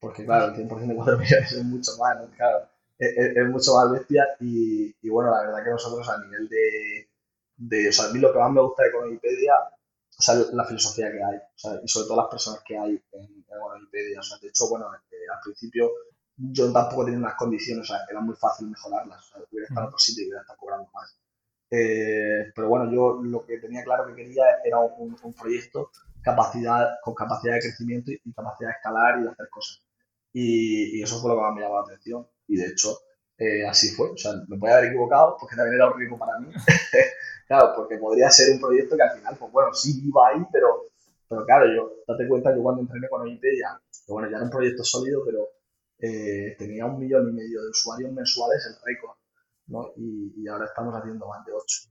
Porque claro, el 100% de 4 [laughs] millones es mucho más, ¿no? Claro, es, mucho más bestia y, y, bueno, la verdad que nosotros a nivel de, de, o sea, a mí lo que más me gusta de Economipedia, o sea, la filosofía que hay, o sea, y sobre todo las personas que hay en, en Economipedia, o sea, de hecho, bueno, eh, al principio yo tampoco tenía unas condiciones, o sea, era muy fácil mejorarlas, o sea, hubiera estado en otro sitio y hubiera estado cobrando más. Eh, pero bueno, yo lo que tenía claro que quería era un, un proyecto capacidad, con capacidad de crecimiento y, capacidad de escalar y de hacer cosas. Y, y, eso fue lo que más me llamó la atención. Y de hecho, eh, así fue. O sea, me podía haber equivocado porque también era un riesgo para mí. [laughs] claro, porque podría ser un proyecto que al final, pues bueno, sí iba ahí, pero, pero claro, yo, date cuenta, yo cuando entrené con Wikipedia, que bueno, ya era un proyecto sólido, pero eh, tenía un millón y medio de usuarios mensuales el récord, ¿no? Y, y ahora estamos haciendo más de ocho.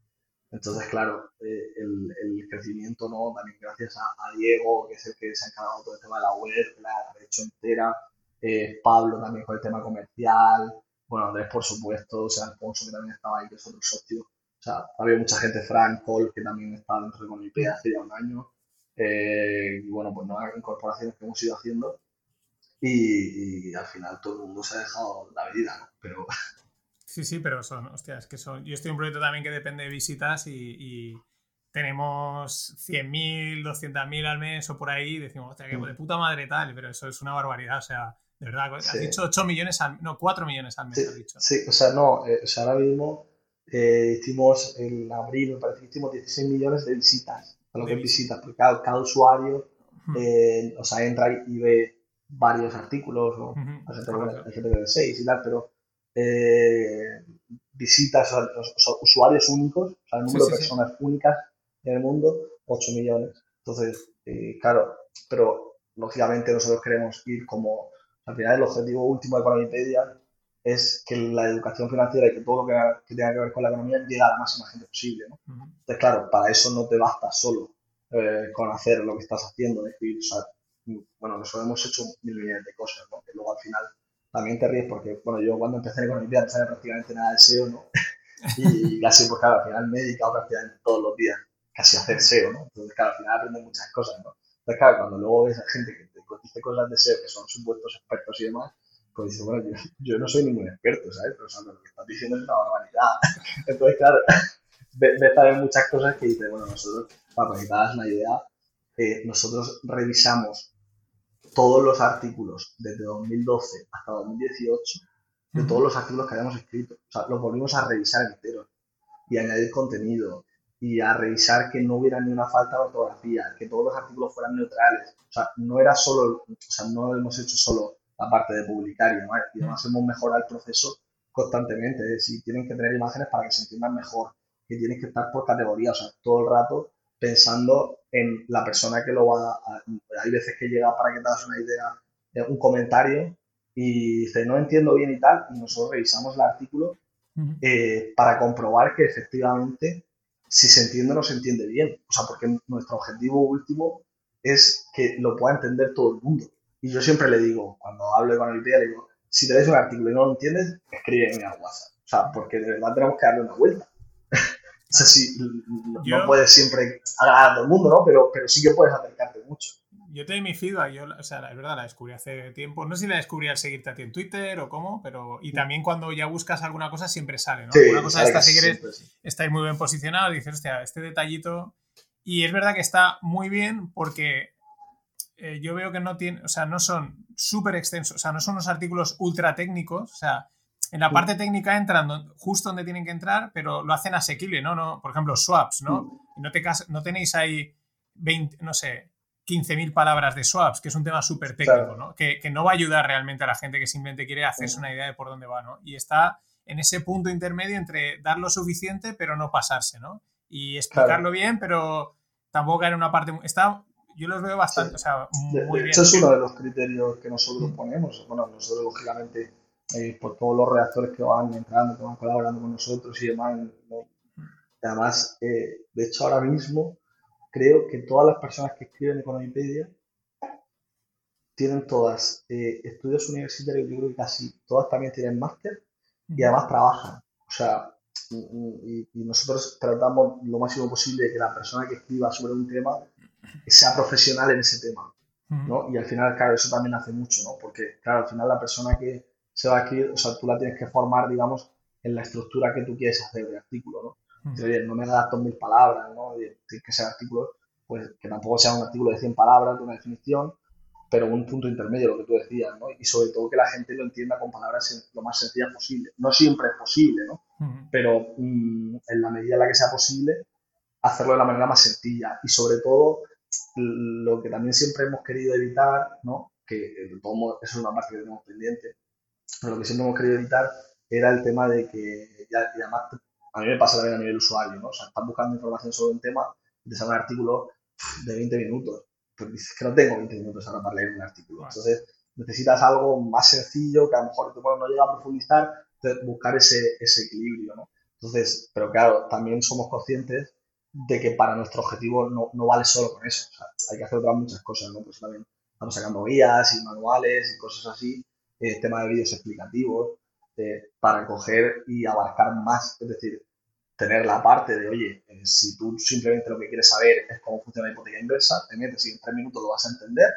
Entonces, claro, eh, el, el, crecimiento, ¿no? También gracias a, a, Diego, que es el que se ha encargado todo el tema de la web, la ha hecho entera, eh, Pablo también con el tema comercial, bueno, Andrés por supuesto, o sea, Alfonso que también estaba ahí, que es otro socio, o sea, había mucha gente, Frank Cole, que también estaba dentro de Conip hace ya un año, eh, y bueno, pues nuevas incorporaciones que hemos ido haciendo, y, y, al final todo el mundo se ha dejado la vida, ¿no? Pero... [laughs] Sí, sí, pero son, hostia, es que son, yo estoy en un proyecto también que depende de visitas y, y tenemos 100.000, 200.000 al mes o por ahí, decimos, hostia, que de puta madre tal, pero eso es una barbaridad, o sea, de verdad, has dicho 8 millones al no, 4 millones al mes, sí, has dicho. Sí, o sea, no, eh, o sea, ahora mismo eh, hicimos en abril, me parece que hicimos 16 millones de visitas, a lo que es visitas, porque cada, cada usuario, eh, o sea, entra y ve varios artículos, o, uh -huh. hay, gente, bueno, hay gente que ve 6 y tal, pero eh, visitas, o, o, usuarios únicos, o sea, el número sí, de personas sí. únicas en el mundo, 8 millones. Entonces, claro, pero lógicamente nosotros queremos ir como al final el objetivo último de Economipedia es que la educación financiera y que todo lo que, que, tenga que ver con la economía llegue a la máxima gente posible. ¿no? Uh -huh. Entonces, claro, para eso no te basta solo eh, con hacer lo que estás haciendo, es decir, o sea, bueno, nosotros hemos hecho mil millones de cosas, ¿no? que luego al final también te ríes porque, bueno, yo cuando empecé en economía no sabía prácticamente nada de SEO, ¿no? [laughs] y casi, pues claro, al final me he dedicado prácticamente todos los días casi a hacer SEO, ¿no? Entonces, claro, al final aprendes muchas cosas, ¿no? Entonces, claro, cuando luego ves a gente que dice cosas de SEO que son supuestos expertos y demás, pues dices, bueno, yo, no soy ningún experto, ¿sabes? Pero lo que estás diciendo es una barbaridad. [laughs] Entonces, claro, [laughs] ves también muchas cosas que dices, bueno, nosotros, para que te hagas una idea, eh, nosotros revisamos todos los artículos desde 2012 hasta 2018 de todos los artículos que habíamos escrito. O sea, los volvimos a revisar enteros y añadir contenido y a revisar que no hubiera ni una falta de ortografía, que todos los artículos fueran neutrales. O sea, no era solo, o sea, no hemos hecho solo la parte de publicar y demás, y además hemos mejorado el proceso constantemente. Es decir, tienen que tener imágenes para que se entiendan mejor, que tienen que estar por categoría, o sea, todo el rato pensando en la persona que lo va a... Hay veces que llega para que te hagas una idea, eh, un comentario y dice, no entiendo bien y tal, y nosotros revisamos el artículo eh, para comprobar que efectivamente si se entiende o no se entiende bien. O sea, porque nuestro objetivo último es que lo pueda entender todo el mundo. Y yo siempre le digo, cuando hablo con el día, le digo, si te lees un artículo y no lo entiendes, escríbeme al WhatsApp. O sea, porque de verdad tenemos que darle una vuelta. [laughs] o sea, sí, no puedes siempre agradar a todo el mundo, ¿no? Pero, pero sí que puedes acercarte mucho. Yo te doy mi feedback, yo, o sea, es verdad, la descubrí hace tiempo. No sé si la descubrí al seguirte a ti en Twitter o cómo, pero. Y también cuando ya buscas alguna cosa siempre sale, ¿no? Sí, Una cosa esta, si quieres, sí. estáis muy bien posicionados, dices, hostia, este detallito. Y es verdad que está muy bien porque eh, yo veo que no tiene, o sea, no son súper extensos, o sea, no son unos artículos ultra técnicos, o sea, en la parte técnica entran justo donde tienen que entrar, pero lo hacen asequible, ¿no? no por ejemplo, swaps, ¿no? Y no, te, no tenéis ahí 20, no sé, 15.000 palabras de swaps, que es un tema súper técnico, ¿no? Que, no va a ayudar realmente a la gente que simplemente quiere hacerse una idea de por dónde va, ¿no? Y está en ese punto intermedio entre dar lo suficiente pero no pasarse, ¿no? Y explicarlo bien, pero tampoco caer en una parte... Está, yo los veo bastante, o sea, muy bien. Eso es uno de los criterios que nosotros mm. ponemos. Bueno, nosotros lógicamente, eh, por todos los reactores que van entrando, que van colaborando con nosotros y demás, además, eh, de hecho ahora mismo creo que todas las personas que escriben Economipedia tienen todas eh, estudios universitarios, yo creo que casi todas también tienen máster y además trabajan. O sea, y, nosotros tratamos lo máximo posible de que la persona que escriba sobre un tema sea profesional en ese tema. ¿no? Y al final, claro, eso también hace mucho, ¿no? Porque, claro, al final la persona que se va a escribir, o sea, tú la tienes que formar, digamos, en la estructura que tú quieres hacer de artículo, ¿no? No me dos mil palabras, ¿no? Tiene que ser artículo, pues que tampoco sea un artículo de 100 palabras, de una definición, pero un punto intermedio, lo que tú decías, ¿no? Y sobre todo que la gente lo entienda con palabras lo más sencillas posible. No siempre es posible, ¿no? Pero mm, en la medida en la que sea posible, hacerlo de la manera más sencilla. Y sobre todo, lo que también siempre hemos querido evitar, ¿no? Que modo, eso es una parte que tenemos pendiente, lo que siempre hemos querido evitar era el tema de que, ya, y además a mí me pasa también a nivel usuario, ¿no? O sea, estás buscando información sobre un tema, te sale un artículo de 20 minutos. Pues dices que no tengo 20 minutos ahora para leer un artículo. Entonces, necesitas algo más sencillo que a lo mejor no llega a profundizar, buscar ese, ese equilibrio, ¿no? Entonces, pero claro, también somos conscientes de que para nuestro objetivo no, no vale solo con eso. O sea, hay que hacer otras muchas cosas, ¿no? Pues también estamos sacando guías y manuales y cosas así, eh, tema de vídeos explicativos, eh, para coger y abarcar más. Es decir, tener la parte de, oye, eh, si tú simplemente lo que quieres saber es cómo funciona la hipoteca inversa, te metes y en tres minutos lo vas a entender,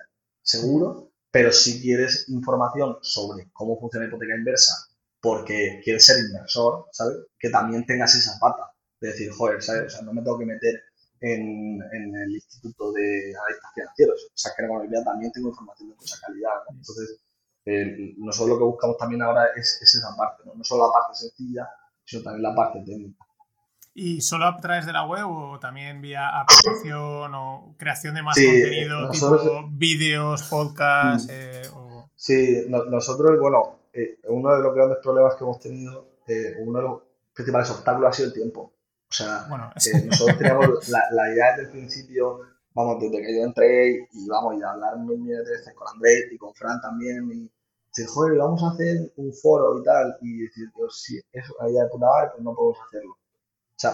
seguro, pero si quieres información sobre cómo funciona la hipoteca inversa porque quieres ser inversor, ¿sabes? Que también tengas esa pata de decir, joder, ¿sabes? O sea, no me tengo que meter en, el Instituto de Analistas Financieros. O sea, que en la también tengo información de mucha calidad, Entonces, eh, nosotros lo que buscamos también ahora es, es esa parte, ¿no? No solo la parte sencilla, sino también la parte técnica. ¿Y solo a través de la web o también vía aplicación o creación de más contenido, tipo vídeos, podcasts? Mm. Eh, sí, nosotros, bueno, eh, uno de los grandes problemas que hemos tenido, eh, uno de los principales obstáculos ha sido el tiempo. O sea, nosotros teníamos la, idea desde el principio, vamos, desde que yo entré y vamos a hablar mil millones de veces con Andrés y con Fran también, y joder, vamos a hacer un foro y tal, y decir, Dios, eso es idea de puta madre, pues no podemos hacerlo. O sea,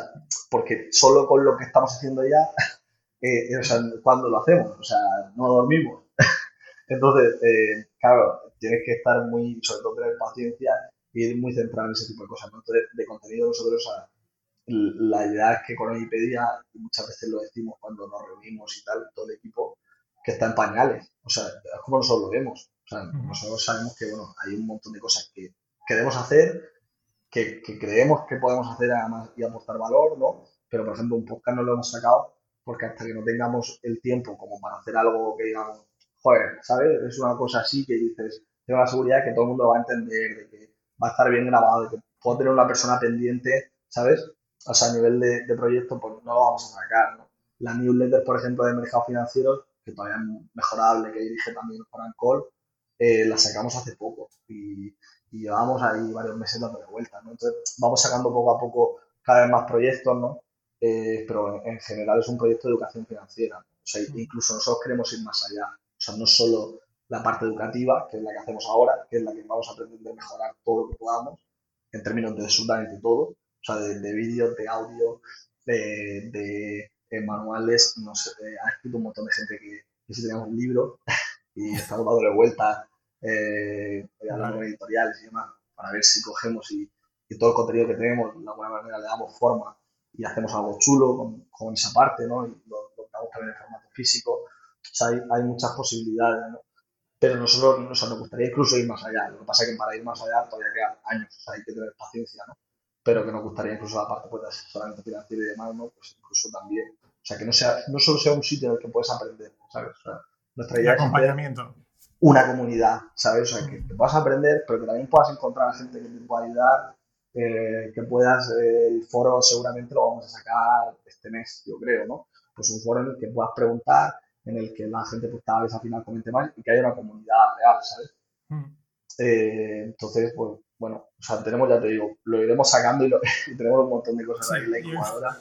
porque solo con lo que estamos haciendo ya, [laughs] eh, o sea, ¿cuándo lo hacemos? O sea, no dormimos. [laughs] Entonces, eh, claro, tienes que estar muy, sobre todo tener paciencia y ir muy centrado en ese tipo de cosas. Entonces, de contenido nosotros, o sea, la idea es que con Wikipedia, y muchas veces lo decimos cuando nos reunimos y tal, todo el equipo, que está en pañales. O sea, es como nosotros lo vemos. O sea, nosotros sabemos que, bueno, hay un montón de cosas que queremos hacer que, creemos que podemos hacer además y aportar valor, ¿no? Pero, por ejemplo, un podcast no lo hemos sacado porque hasta que no tengamos el tiempo como para hacer algo que digamos, joder, ¿sabes? Es una cosa así que dices, tengo la seguridad de que todo el mundo lo va a entender, de que va a estar bien grabado, de que puedo tener una persona pendiente, ¿sabes? O sea, a nivel de, de proyecto, pues no lo vamos a sacar, ¿no? La newsletter, por ejemplo, de mercado financiero, que todavía es mejorable, que dirige también Juan Call, eh, la sacamos hace poco y, y llevamos ahí varios meses dándole vuelta, ¿no? Entonces vamos sacando poco a poco cada vez más proyectos, ¿no? Eh, pero en, general es un proyecto de educación financiera. O sea, incluso nosotros queremos ir más allá. O sea, no solo la parte educativa, que es la que hacemos ahora, que es la que vamos a pretender mejorar todo lo que podamos, en términos de absolutamente todo, o sea, de, vídeos, de audio, de, manuales, no sé, eh, ha escrito un montón de gente que, que si teníamos un libro y estamos dándole vuelta eh, hablar con editoriales y demás, para ver si cogemos y, todo el contenido que tenemos, de alguna manera le damos forma y hacemos algo chulo con, con esa parte, ¿no? Y lo, lo damos también en formato físico. O sea, hay, hay muchas posibilidades, ¿no? Pero nosotros nos gustaría incluso ir más allá. Lo que pasa es que para ir más allá todavía quedan años, o sea, hay que tener paciencia, ¿no? Pero que nos gustaría incluso la parte pues, de asesoramiento financiero y demás, ¿no? Pues incluso también. O sea, que no, sea, no solo sea un sitio en el que puedes aprender, ¿sabes? O sea, nuestra idea acompañamiento una comunidad, ¿sabes? O sea, que, te puedas aprender, pero que también puedas encontrar a gente que te pueda ayudar, eh, que puedas, eh, el foro seguramente lo vamos a sacar este mes, yo creo, ¿no? Pues un foro en el que puedas preguntar en el que la gente pues cada vez al final comente más y que haya una comunidad real, ¿sabes? Mm. Eh, entonces, pues bueno, sea, tenemos, ya te digo, lo iremos sacando y, [laughs] tenemos un montón de cosas ahí en la incubadora.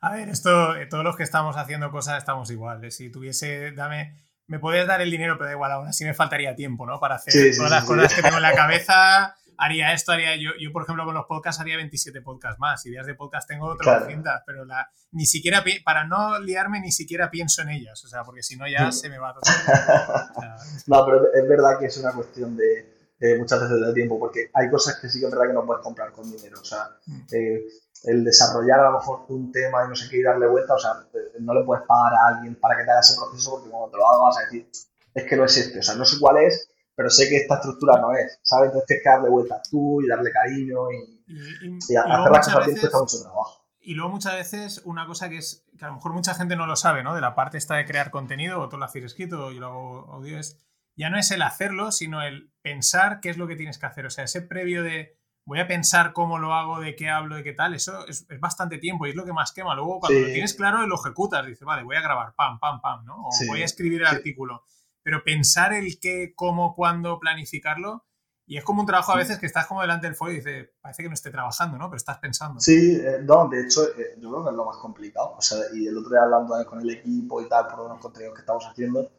A ver, esto, eh, todos los que estamos haciendo cosas estamos iguales. Si tuviese, dame, me podrías dar el dinero, pero da igual, aún así me faltaría tiempo, ¿no? Para hacer todas las cosas que tengo en la [laughs] cabeza. Haría esto, haría yo, yo por ejemplo con los podcasts haría 27 podcasts más, ideas de podcast tengo otras claro. pero la, ni siquiera, para no liarme, ni siquiera pienso en ellas, o sea, porque si no ya se me va todo. [laughs] no, pero es verdad que es una cuestión de, muchas veces de tiempo, porque hay cosas que sí que es verdad que no puedes comprar con dinero, o sea, mm. eh, el desarrollar a lo mejor un tema y no sé qué y darle vuelta, o sea, eh, no le puedes pagar a alguien para que te haga ese proceso porque cuando te lo hagas vas a decir, es que no es este, o sea, no sé cuál es, pero sé que esta estructura no es, ¿sabes? Entonces tienes que darle vuelta tú y darle cariño y, y, hacer las cosas bien cuesta mucho trabajo. Y luego muchas veces una cosa que es, que a lo mejor mucha gente no lo sabe, ¿no? De la parte esta de crear contenido, o tú lo haces escrito, yo lo hago audio, es, ya no es el hacerlo, sino el pensar qué es lo que tienes que hacer. O sea, ese previo de voy a pensar cómo lo hago, de qué hablo, de qué tal, eso es, bastante tiempo y es lo que más quema. Luego, cuando lo tienes claro, lo ejecutas, dices, vale, voy a grabar, pam, pam, pam, ¿no? O voy a escribir el artículo. Pero pensar el qué, cómo, cuándo, planificarlo, y es como un trabajo a veces que estás como delante del folio y dices, parece que no esté trabajando, ¿no? Pero estás pensando. Sí, eh, no, de hecho, eh, yo creo que es lo más complicado. O sea, y el otro día hablando con el equipo y tal, por unos contenidos que estamos haciendo,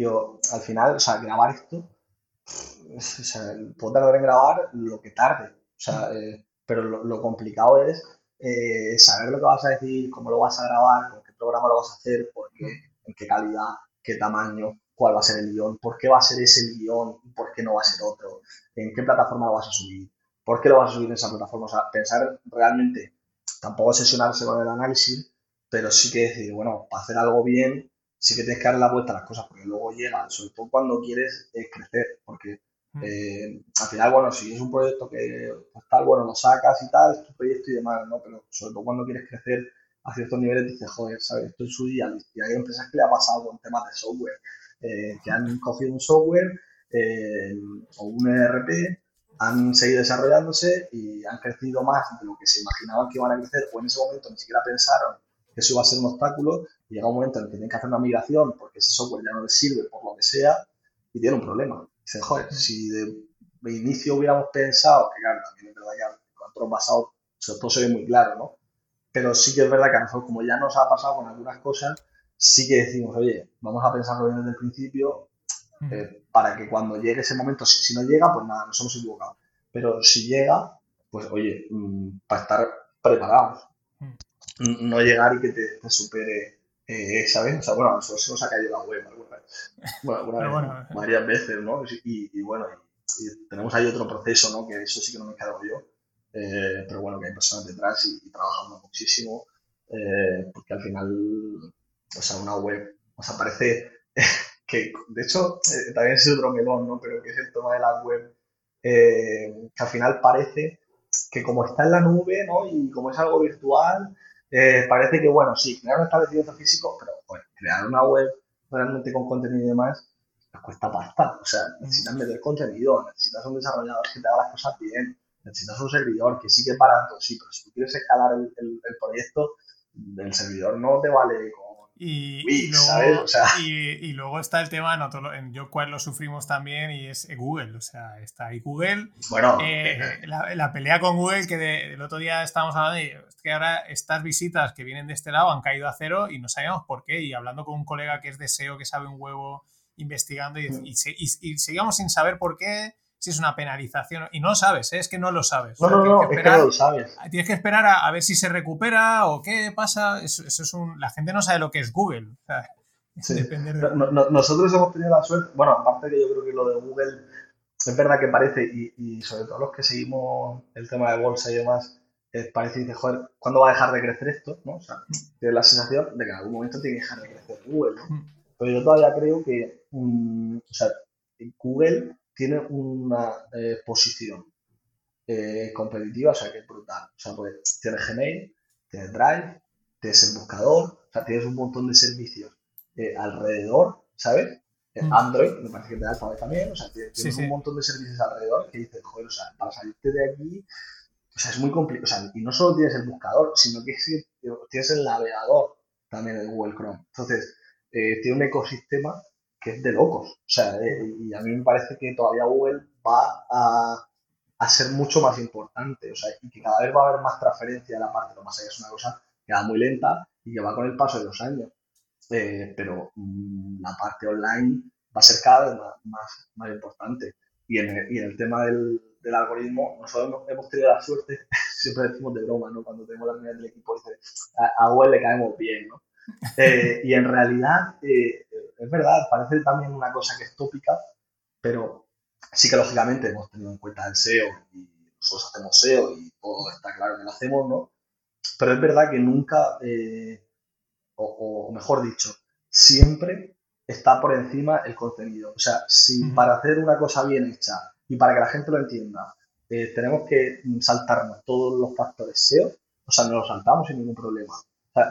digo, al final, o sea, grabar esto o sea, puedo tardar en grabar lo que tarde, o sea, eh, pero lo, complicado es eh, saber lo que vas a decir, cómo lo vas a grabar, con qué programa lo vas a hacer, por qué, en qué calidad, qué tamaño, cuál va a ser el guion, por qué va a ser ese guion, por qué no va a ser otro, en qué plataforma lo vas a subir, por qué lo vas a subir en esa plataforma. O sea, pensar realmente, tampoco sesionarse con el análisis, pero sí que decir, bueno, para hacer algo bien, sí que tienes que darle la vuelta a las cosas, porque luego llega, sobre todo cuando quieres crecer, porque mm. eh, al final, bueno, si es un proyecto que pues, tal, bueno, lo sacas y tal, es tu proyecto y demás, ¿no? Pero sobre todo cuando quieres crecer a ciertos niveles, dices, joder, ¿sabes? Esto es su día. Y hay empresas que le ha pasado con temas de software, eh, que han cogido un software eh, o un ERP, han seguido desarrollándose y han crecido más de lo que se imaginaban que iban a crecer, o en ese momento ni siquiera pensaron que eso iba a ser un obstáculo llega un momento en el que tienen que hacer una migración porque ese software ya no les sirve por lo que sea y tiene un problema. Dicen, joder, si de, inicio hubiéramos pensado, que claro, también es verdad que con otros basados todo se ve muy claro, ¿no? Pero sí que es verdad que a nosotros, como ya nos ha pasado con algunas cosas, sí que decimos, oye, vamos a pensarlo bien desde el principio eh, para que cuando llegue ese momento, si, no llega, pues nada, nos hemos equivocado. Pero si llega, pues oye, mm, para estar preparados. No llegar y que te supere eh, ¿Sabes? O sea, bueno, a nosotros se nos ha caído la web alguna vez. Bueno, alguna vez, varias veces, ¿no? Y, bueno, tenemos ahí otro proceso, ¿no? Que eso sí que no me quedado yo. Eh, pero bueno, que hay personas detrás y, trabajando muchísimo. Eh, porque al final, o sea, una web, o sea, parece [laughs] que, de hecho, también es otro melón, ¿no? Pero que es el tema de la web, que al final parece que como está en la nube, ¿no? Y como es algo virtual, eh, parece que, bueno, sí, crear un establecimiento físico, pero crear una web realmente con contenido y demás, nos cuesta pasta. O sea, necesitas meter contenido, necesitas un desarrollador que te haga las cosas bien, necesitas un servidor que sí que para todo, sí, pero si tú quieres escalar el, el, el proyecto, el servidor no te vale con y, luego, está el tema, en Yo cual lo sufrimos también, y es Google. O sea, está ahí Google. Bueno, eh, eh. la, pelea con Google, que el otro día estábamos hablando, de que ahora estas visitas que vienen de este lado han caído a cero y no sabíamos por qué. Y hablando con un colega que es de SEO, que sabe un huevo, investigando, y, mm. y seguíamos sin saber por qué si es una penalización. Y no lo sabes, ¿eh? es que no lo sabes. No, no, no, es que no lo sabes. Tienes que esperar a, ver si se recupera o qué pasa. Eso, es un, la gente no sabe lo que es Google. nosotros hemos tenido la suerte, bueno, aparte que yo creo que lo de Google es verdad que parece, y, sobre todo los que seguimos el tema de bolsa y demás, eh, parece que joder, ¿cuándo va a dejar de crecer esto? ¿no? O sea, tienes la sensación de que en algún momento tiene que dejar de crecer Google. Mm. Pero yo todavía creo que, mm, o sea, Google tiene una eh, posición eh, competitiva, o sea, que es brutal. O sea, pues tienes Gmail, tienes Drive, tienes el buscador, o sea, tienes un montón de servicios eh, alrededor, ¿sabes? Mm. Android, me parece que te da alfabeto también, o sea, tienes, un montón de servicios alrededor que dices, joder, o sea, para salirte de aquí, o sea, es muy complicado. O sea, y no solo tienes el buscador, sino que tienes el navegador también de Google Chrome. Entonces, eh, tiene un ecosistema que es de locos. O sea, eh, y a mí me parece que todavía Google va a, a, ser mucho más importante. O sea, y que cada vez va a haber más transferencia de la parte. Lo más allá es una cosa que va muy lenta y que va con el paso de los años. Eh, pero mm, la parte online va a ser cada vez más, más, importante. Y en, el, y tema del, del, algoritmo, nosotros hemos tenido la suerte, [laughs] siempre decimos de broma, ¿no? Cuando tenemos la reunión del equipo, dice, a Google le caemos bien, ¿no? Eh, y en realidad, eh, es verdad, parece también una cosa que es tópica, pero sí que lógicamente hemos tenido en cuenta el SEO y nosotros hacemos SEO y todo está claro que lo hacemos, ¿no? Pero es verdad que nunca, eh, o, mejor dicho, siempre está por encima el contenido. O sea, si para hacer una cosa bien hecha y para que la gente lo entienda, tenemos que saltarnos todos los factores SEO, o sea, no los saltamos sin ningún problema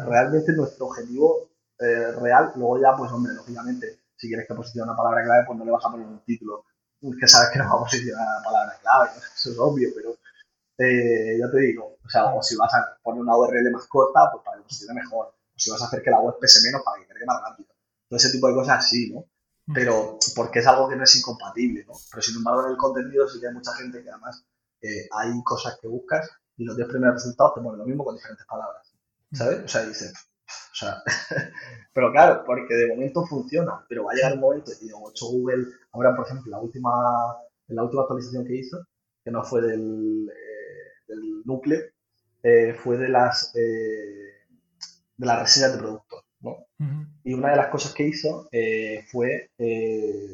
realmente nuestro objetivo eh, real, luego ya, pues hombre, lógicamente, si quieres que posicione una palabra clave, pues no le vas a poner un título que sabes que no va a posicionar la palabra clave, [laughs] eso es obvio, pero eh, ya te digo, o sea, o si vas a poner una URL más corta, pues para que posicione mejor, o si vas a hacer que la web pese menos para que cargue más rápido, todo ese tipo de cosas sí, ¿no? Mm. Pero porque es algo que no es incompatible, ¿no? Pero sin embargo en el contenido sí que hay mucha gente que además eh, hay cosas que buscas y los 10 primeros resultados te ponen lo mismo con diferentes palabras. ¿Sabes? O sea, dice, o sea, [laughs] pero claro, porque de momento funciona, pero va a llegar un momento, y de hecho Google, ahora por ejemplo, la última, la última actualización que hizo, que no fue del, eh, del núcleo, eh, fue de las, eh, de las reseñas de productos, ¿no? Y una de las cosas que hizo fue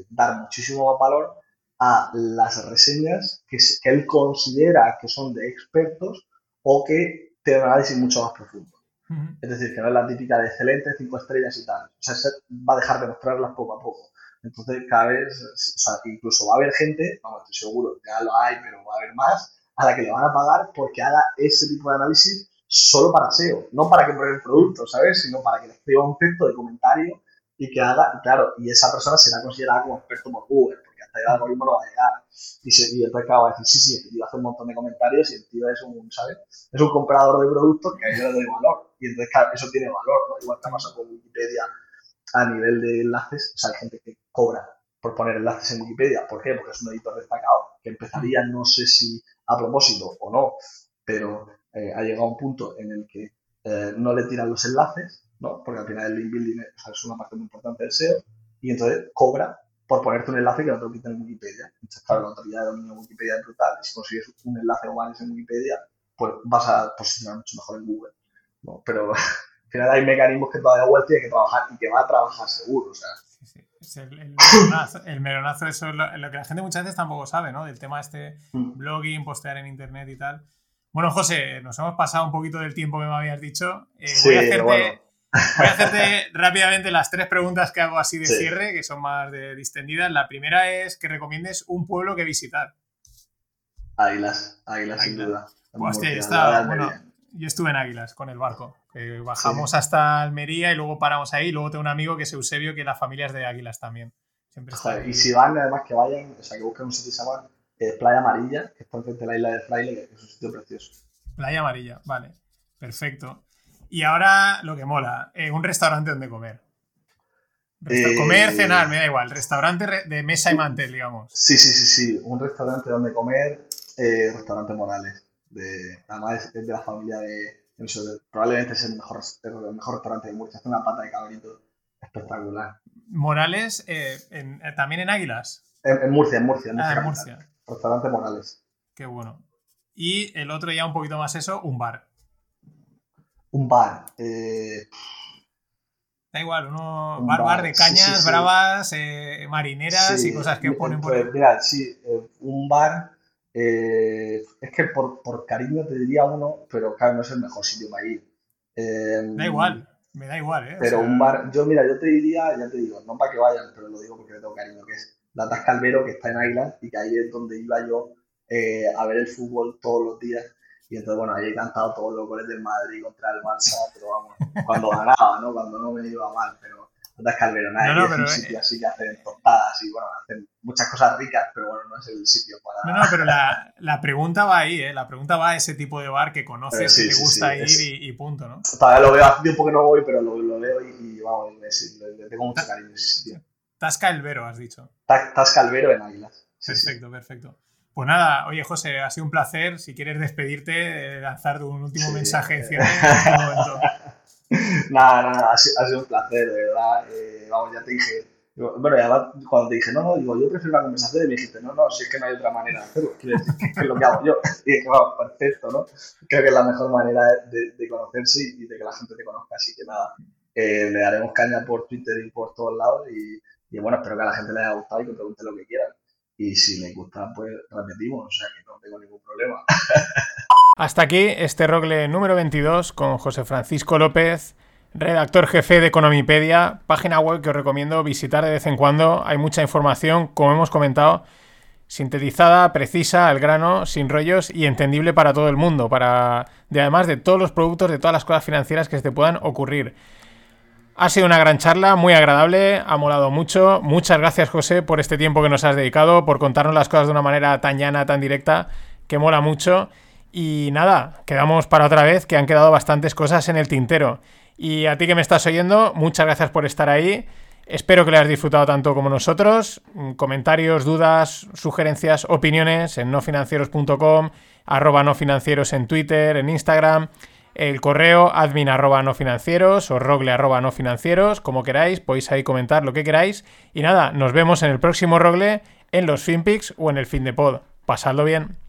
dar muchísimo más valor a las reseñas que, que él considera que son de expertos o que tienen un análisis mucho más profundo. Es decir, que no es la típica de excelente, cinco estrellas y tal. O sea, se va a dejar de mostrarlas poco a poco. Entonces, cada vez, o sea, incluso va a haber gente, vamos, estoy seguro, ya lo hay, pero va a haber más, a la que le van a pagar porque haga ese tipo de análisis solo para SEO, no para que pruebe el producto, ¿sabes? Sino para que le escriba un texto de comentario y que haga, y claro, y esa persona será considerada como experto por Google, hasta el algoritmo no va a llegar. Y, se, y entonces acaba de decir, sí, sí, el tío hace un montón de comentarios y el tío es un, ¿sabes? Es un comprador de productos que a él le doy valor. Y entonces, claro, eso tiene valor, ¿no? Igual que pasa con Wikipedia a nivel de enlaces, o sea, hay gente que cobra por poner enlaces en Wikipedia. ¿Por qué? Porque es un editor destacado que empezaría, no sé si a propósito o no, pero eh, ha llegado a un punto en el que eh, no le tiran los enlaces, ¿no? Porque al final el link building es una parte muy importante del SEO, y entonces cobra por ponerte un enlace que no te lo quiten en Wikipedia. Entonces, claro, la autoridad de dominio de Wikipedia es brutal, y si consigues un enlace o varios en Wikipedia, pues vas a posicionar mucho mejor en Google. ¿no? Pero [laughs] al final hay mecanismos que todavía Google tiene que trabajar y que va a trabajar seguro. O sea. Es el, el, melonazo, el, melonazo, eso es lo, que la gente muchas veces tampoco sabe, ¿no? Del tema este mm. blogging, postear en internet y tal. Bueno, José, nos hemos pasado un poquito del tiempo que me habías dicho. Eh, voy, a hacerte, voy, a hacerte, rápidamente las tres preguntas que hago así de sí. cierre, que son más de distendidas. La primera es que recomiendes un pueblo que visitar. Águilas, Águilas, sin duda. Hostia, está, bueno, yo estuve en Águilas con el barco. bajamos sí. hasta Almería y luego paramos ahí. Luego tengo un amigo que es Eusebio, que la familia es de Águilas también. Siempre está y si van, además que vayan, o sea, que busquen un sitio que se llama eh, Playa Amarilla, que está frente de la isla de Fraile, que es un sitio precioso. Playa Amarilla, vale. Perfecto. Y ahora lo que mola, eh, un restaurante donde comer. Resta eh, comer, cenar, me da igual. Restaurante de mesa y mantel, digamos. Sí, sí, sí, sí. Un restaurante donde comer, eh, restaurante Morales. De, además es de la familia de, de probablemente es el mejor, el mejor restaurante de Murcia. Hace una pata de cabrito espectacular. Morales, eh, en, también en Águilas. En, en, Murcia, en Murcia. En ah, en Murcia. Restaurante Morales. Qué bueno. Y el otro ya un poquito más eso, un bar. Un bar. Eh... Da igual, uno un bar, bar, de cañas sí, sí, bravas, eh, marineras y cosas que ponen por pues, Mira, sí, eh, un bar. Eh, es que por, por, cariño te diría uno, pero claro, no es el mejor sitio para ir. da igual, me da igual, ¿eh? Pero o sea... un bar, yo mira, yo te diría, ya te digo, no para que vayan, pero lo digo porque le tengo cariño, que es la Tasca Albero, que está en Águilas y que ahí es donde iba yo eh, a ver el fútbol todos los días. Y entonces, bueno, ahí he cantado todos los goles del Madrid contra el Barça, pero vamos, cuando ganaba, ¿no? Cuando no me iba mal, pero Tasca Albero, nada, No, no, es un pero, sitio eh, así que hacen tostadas y bueno, hacen muchas cosas ricas, pero bueno, no es el sitio para... No, no, pero la, la pregunta va ahí, ¿eh? La pregunta va a ese tipo de bar que conoces, sí, que te sí, gusta sí, ir es- y, y punto, ¿no? Todavía lo veo, hace tiempo que no voy, pero lo, lo veo y, y, vamos, le, tengo mucho cariño a ese sitio. Tasca el Vero, has dicho. Ta- Tasca Albero en Águilas. Perfecto, perfecto. Pues nada, oye José, ha sido un placer. Si quieres despedirte, eh, lanzar un último Sí. mensaje de cierre en [laughs] momento. Nada, nada, ha sido, un placer, de verdad. Eh, vamos, ya te dije. Bueno, y además, cuando te dije, no, no, digo, yo prefiero una conversación, y me dijiste, no, no, si es que no hay otra manera de hacerlo. Quiero decir, que es lo que hago yo. Y dije, vamos, perfecto, ¿no? Creo que es la mejor manera de, de conocerse y de que la gente te conozca. Así que nada, eh, le daremos caña por Twitter y por todos lados. Y, y bueno, espero que a la gente le haya gustado y que pregunte lo que quieran. Y si les gusta, pues repetimos, o sea que no tengo ningún problema. Hasta aquí este Rogle número 22 con José Francisco López, redactor jefe de Economipedia, página web que os recomiendo visitar de vez en cuando. Hay mucha información, como hemos comentado, sintetizada, precisa, al grano, sin rollos y entendible para todo el mundo, para de además de todos los productos, de todas las cosas financieras que se te puedan ocurrir. Ha sido una gran charla, muy agradable, ha molado mucho. Muchas gracias, José, por este tiempo que nos has dedicado, por contarnos las cosas de una manera tan llana, tan directa, que mola mucho. Y nada, quedamos para otra vez, que han quedado bastantes cosas en el tintero. Y a ti que me estás oyendo, muchas gracias por estar ahí. Espero que lo hayas disfrutado tanto como nosotros. Mm, Comentarios, dudas, sugerencias, opiniones en nofinancieros.com, arroba nofinancieros en Twitter, en Instagram, el correo admin arroba nofinancieros o rogle arroba nofinancieros, como queráis, podéis ahí comentar lo que queráis. Y nada, nos vemos en el próximo rogle, en los FinPix o en el fin de pod. Pasadlo bien.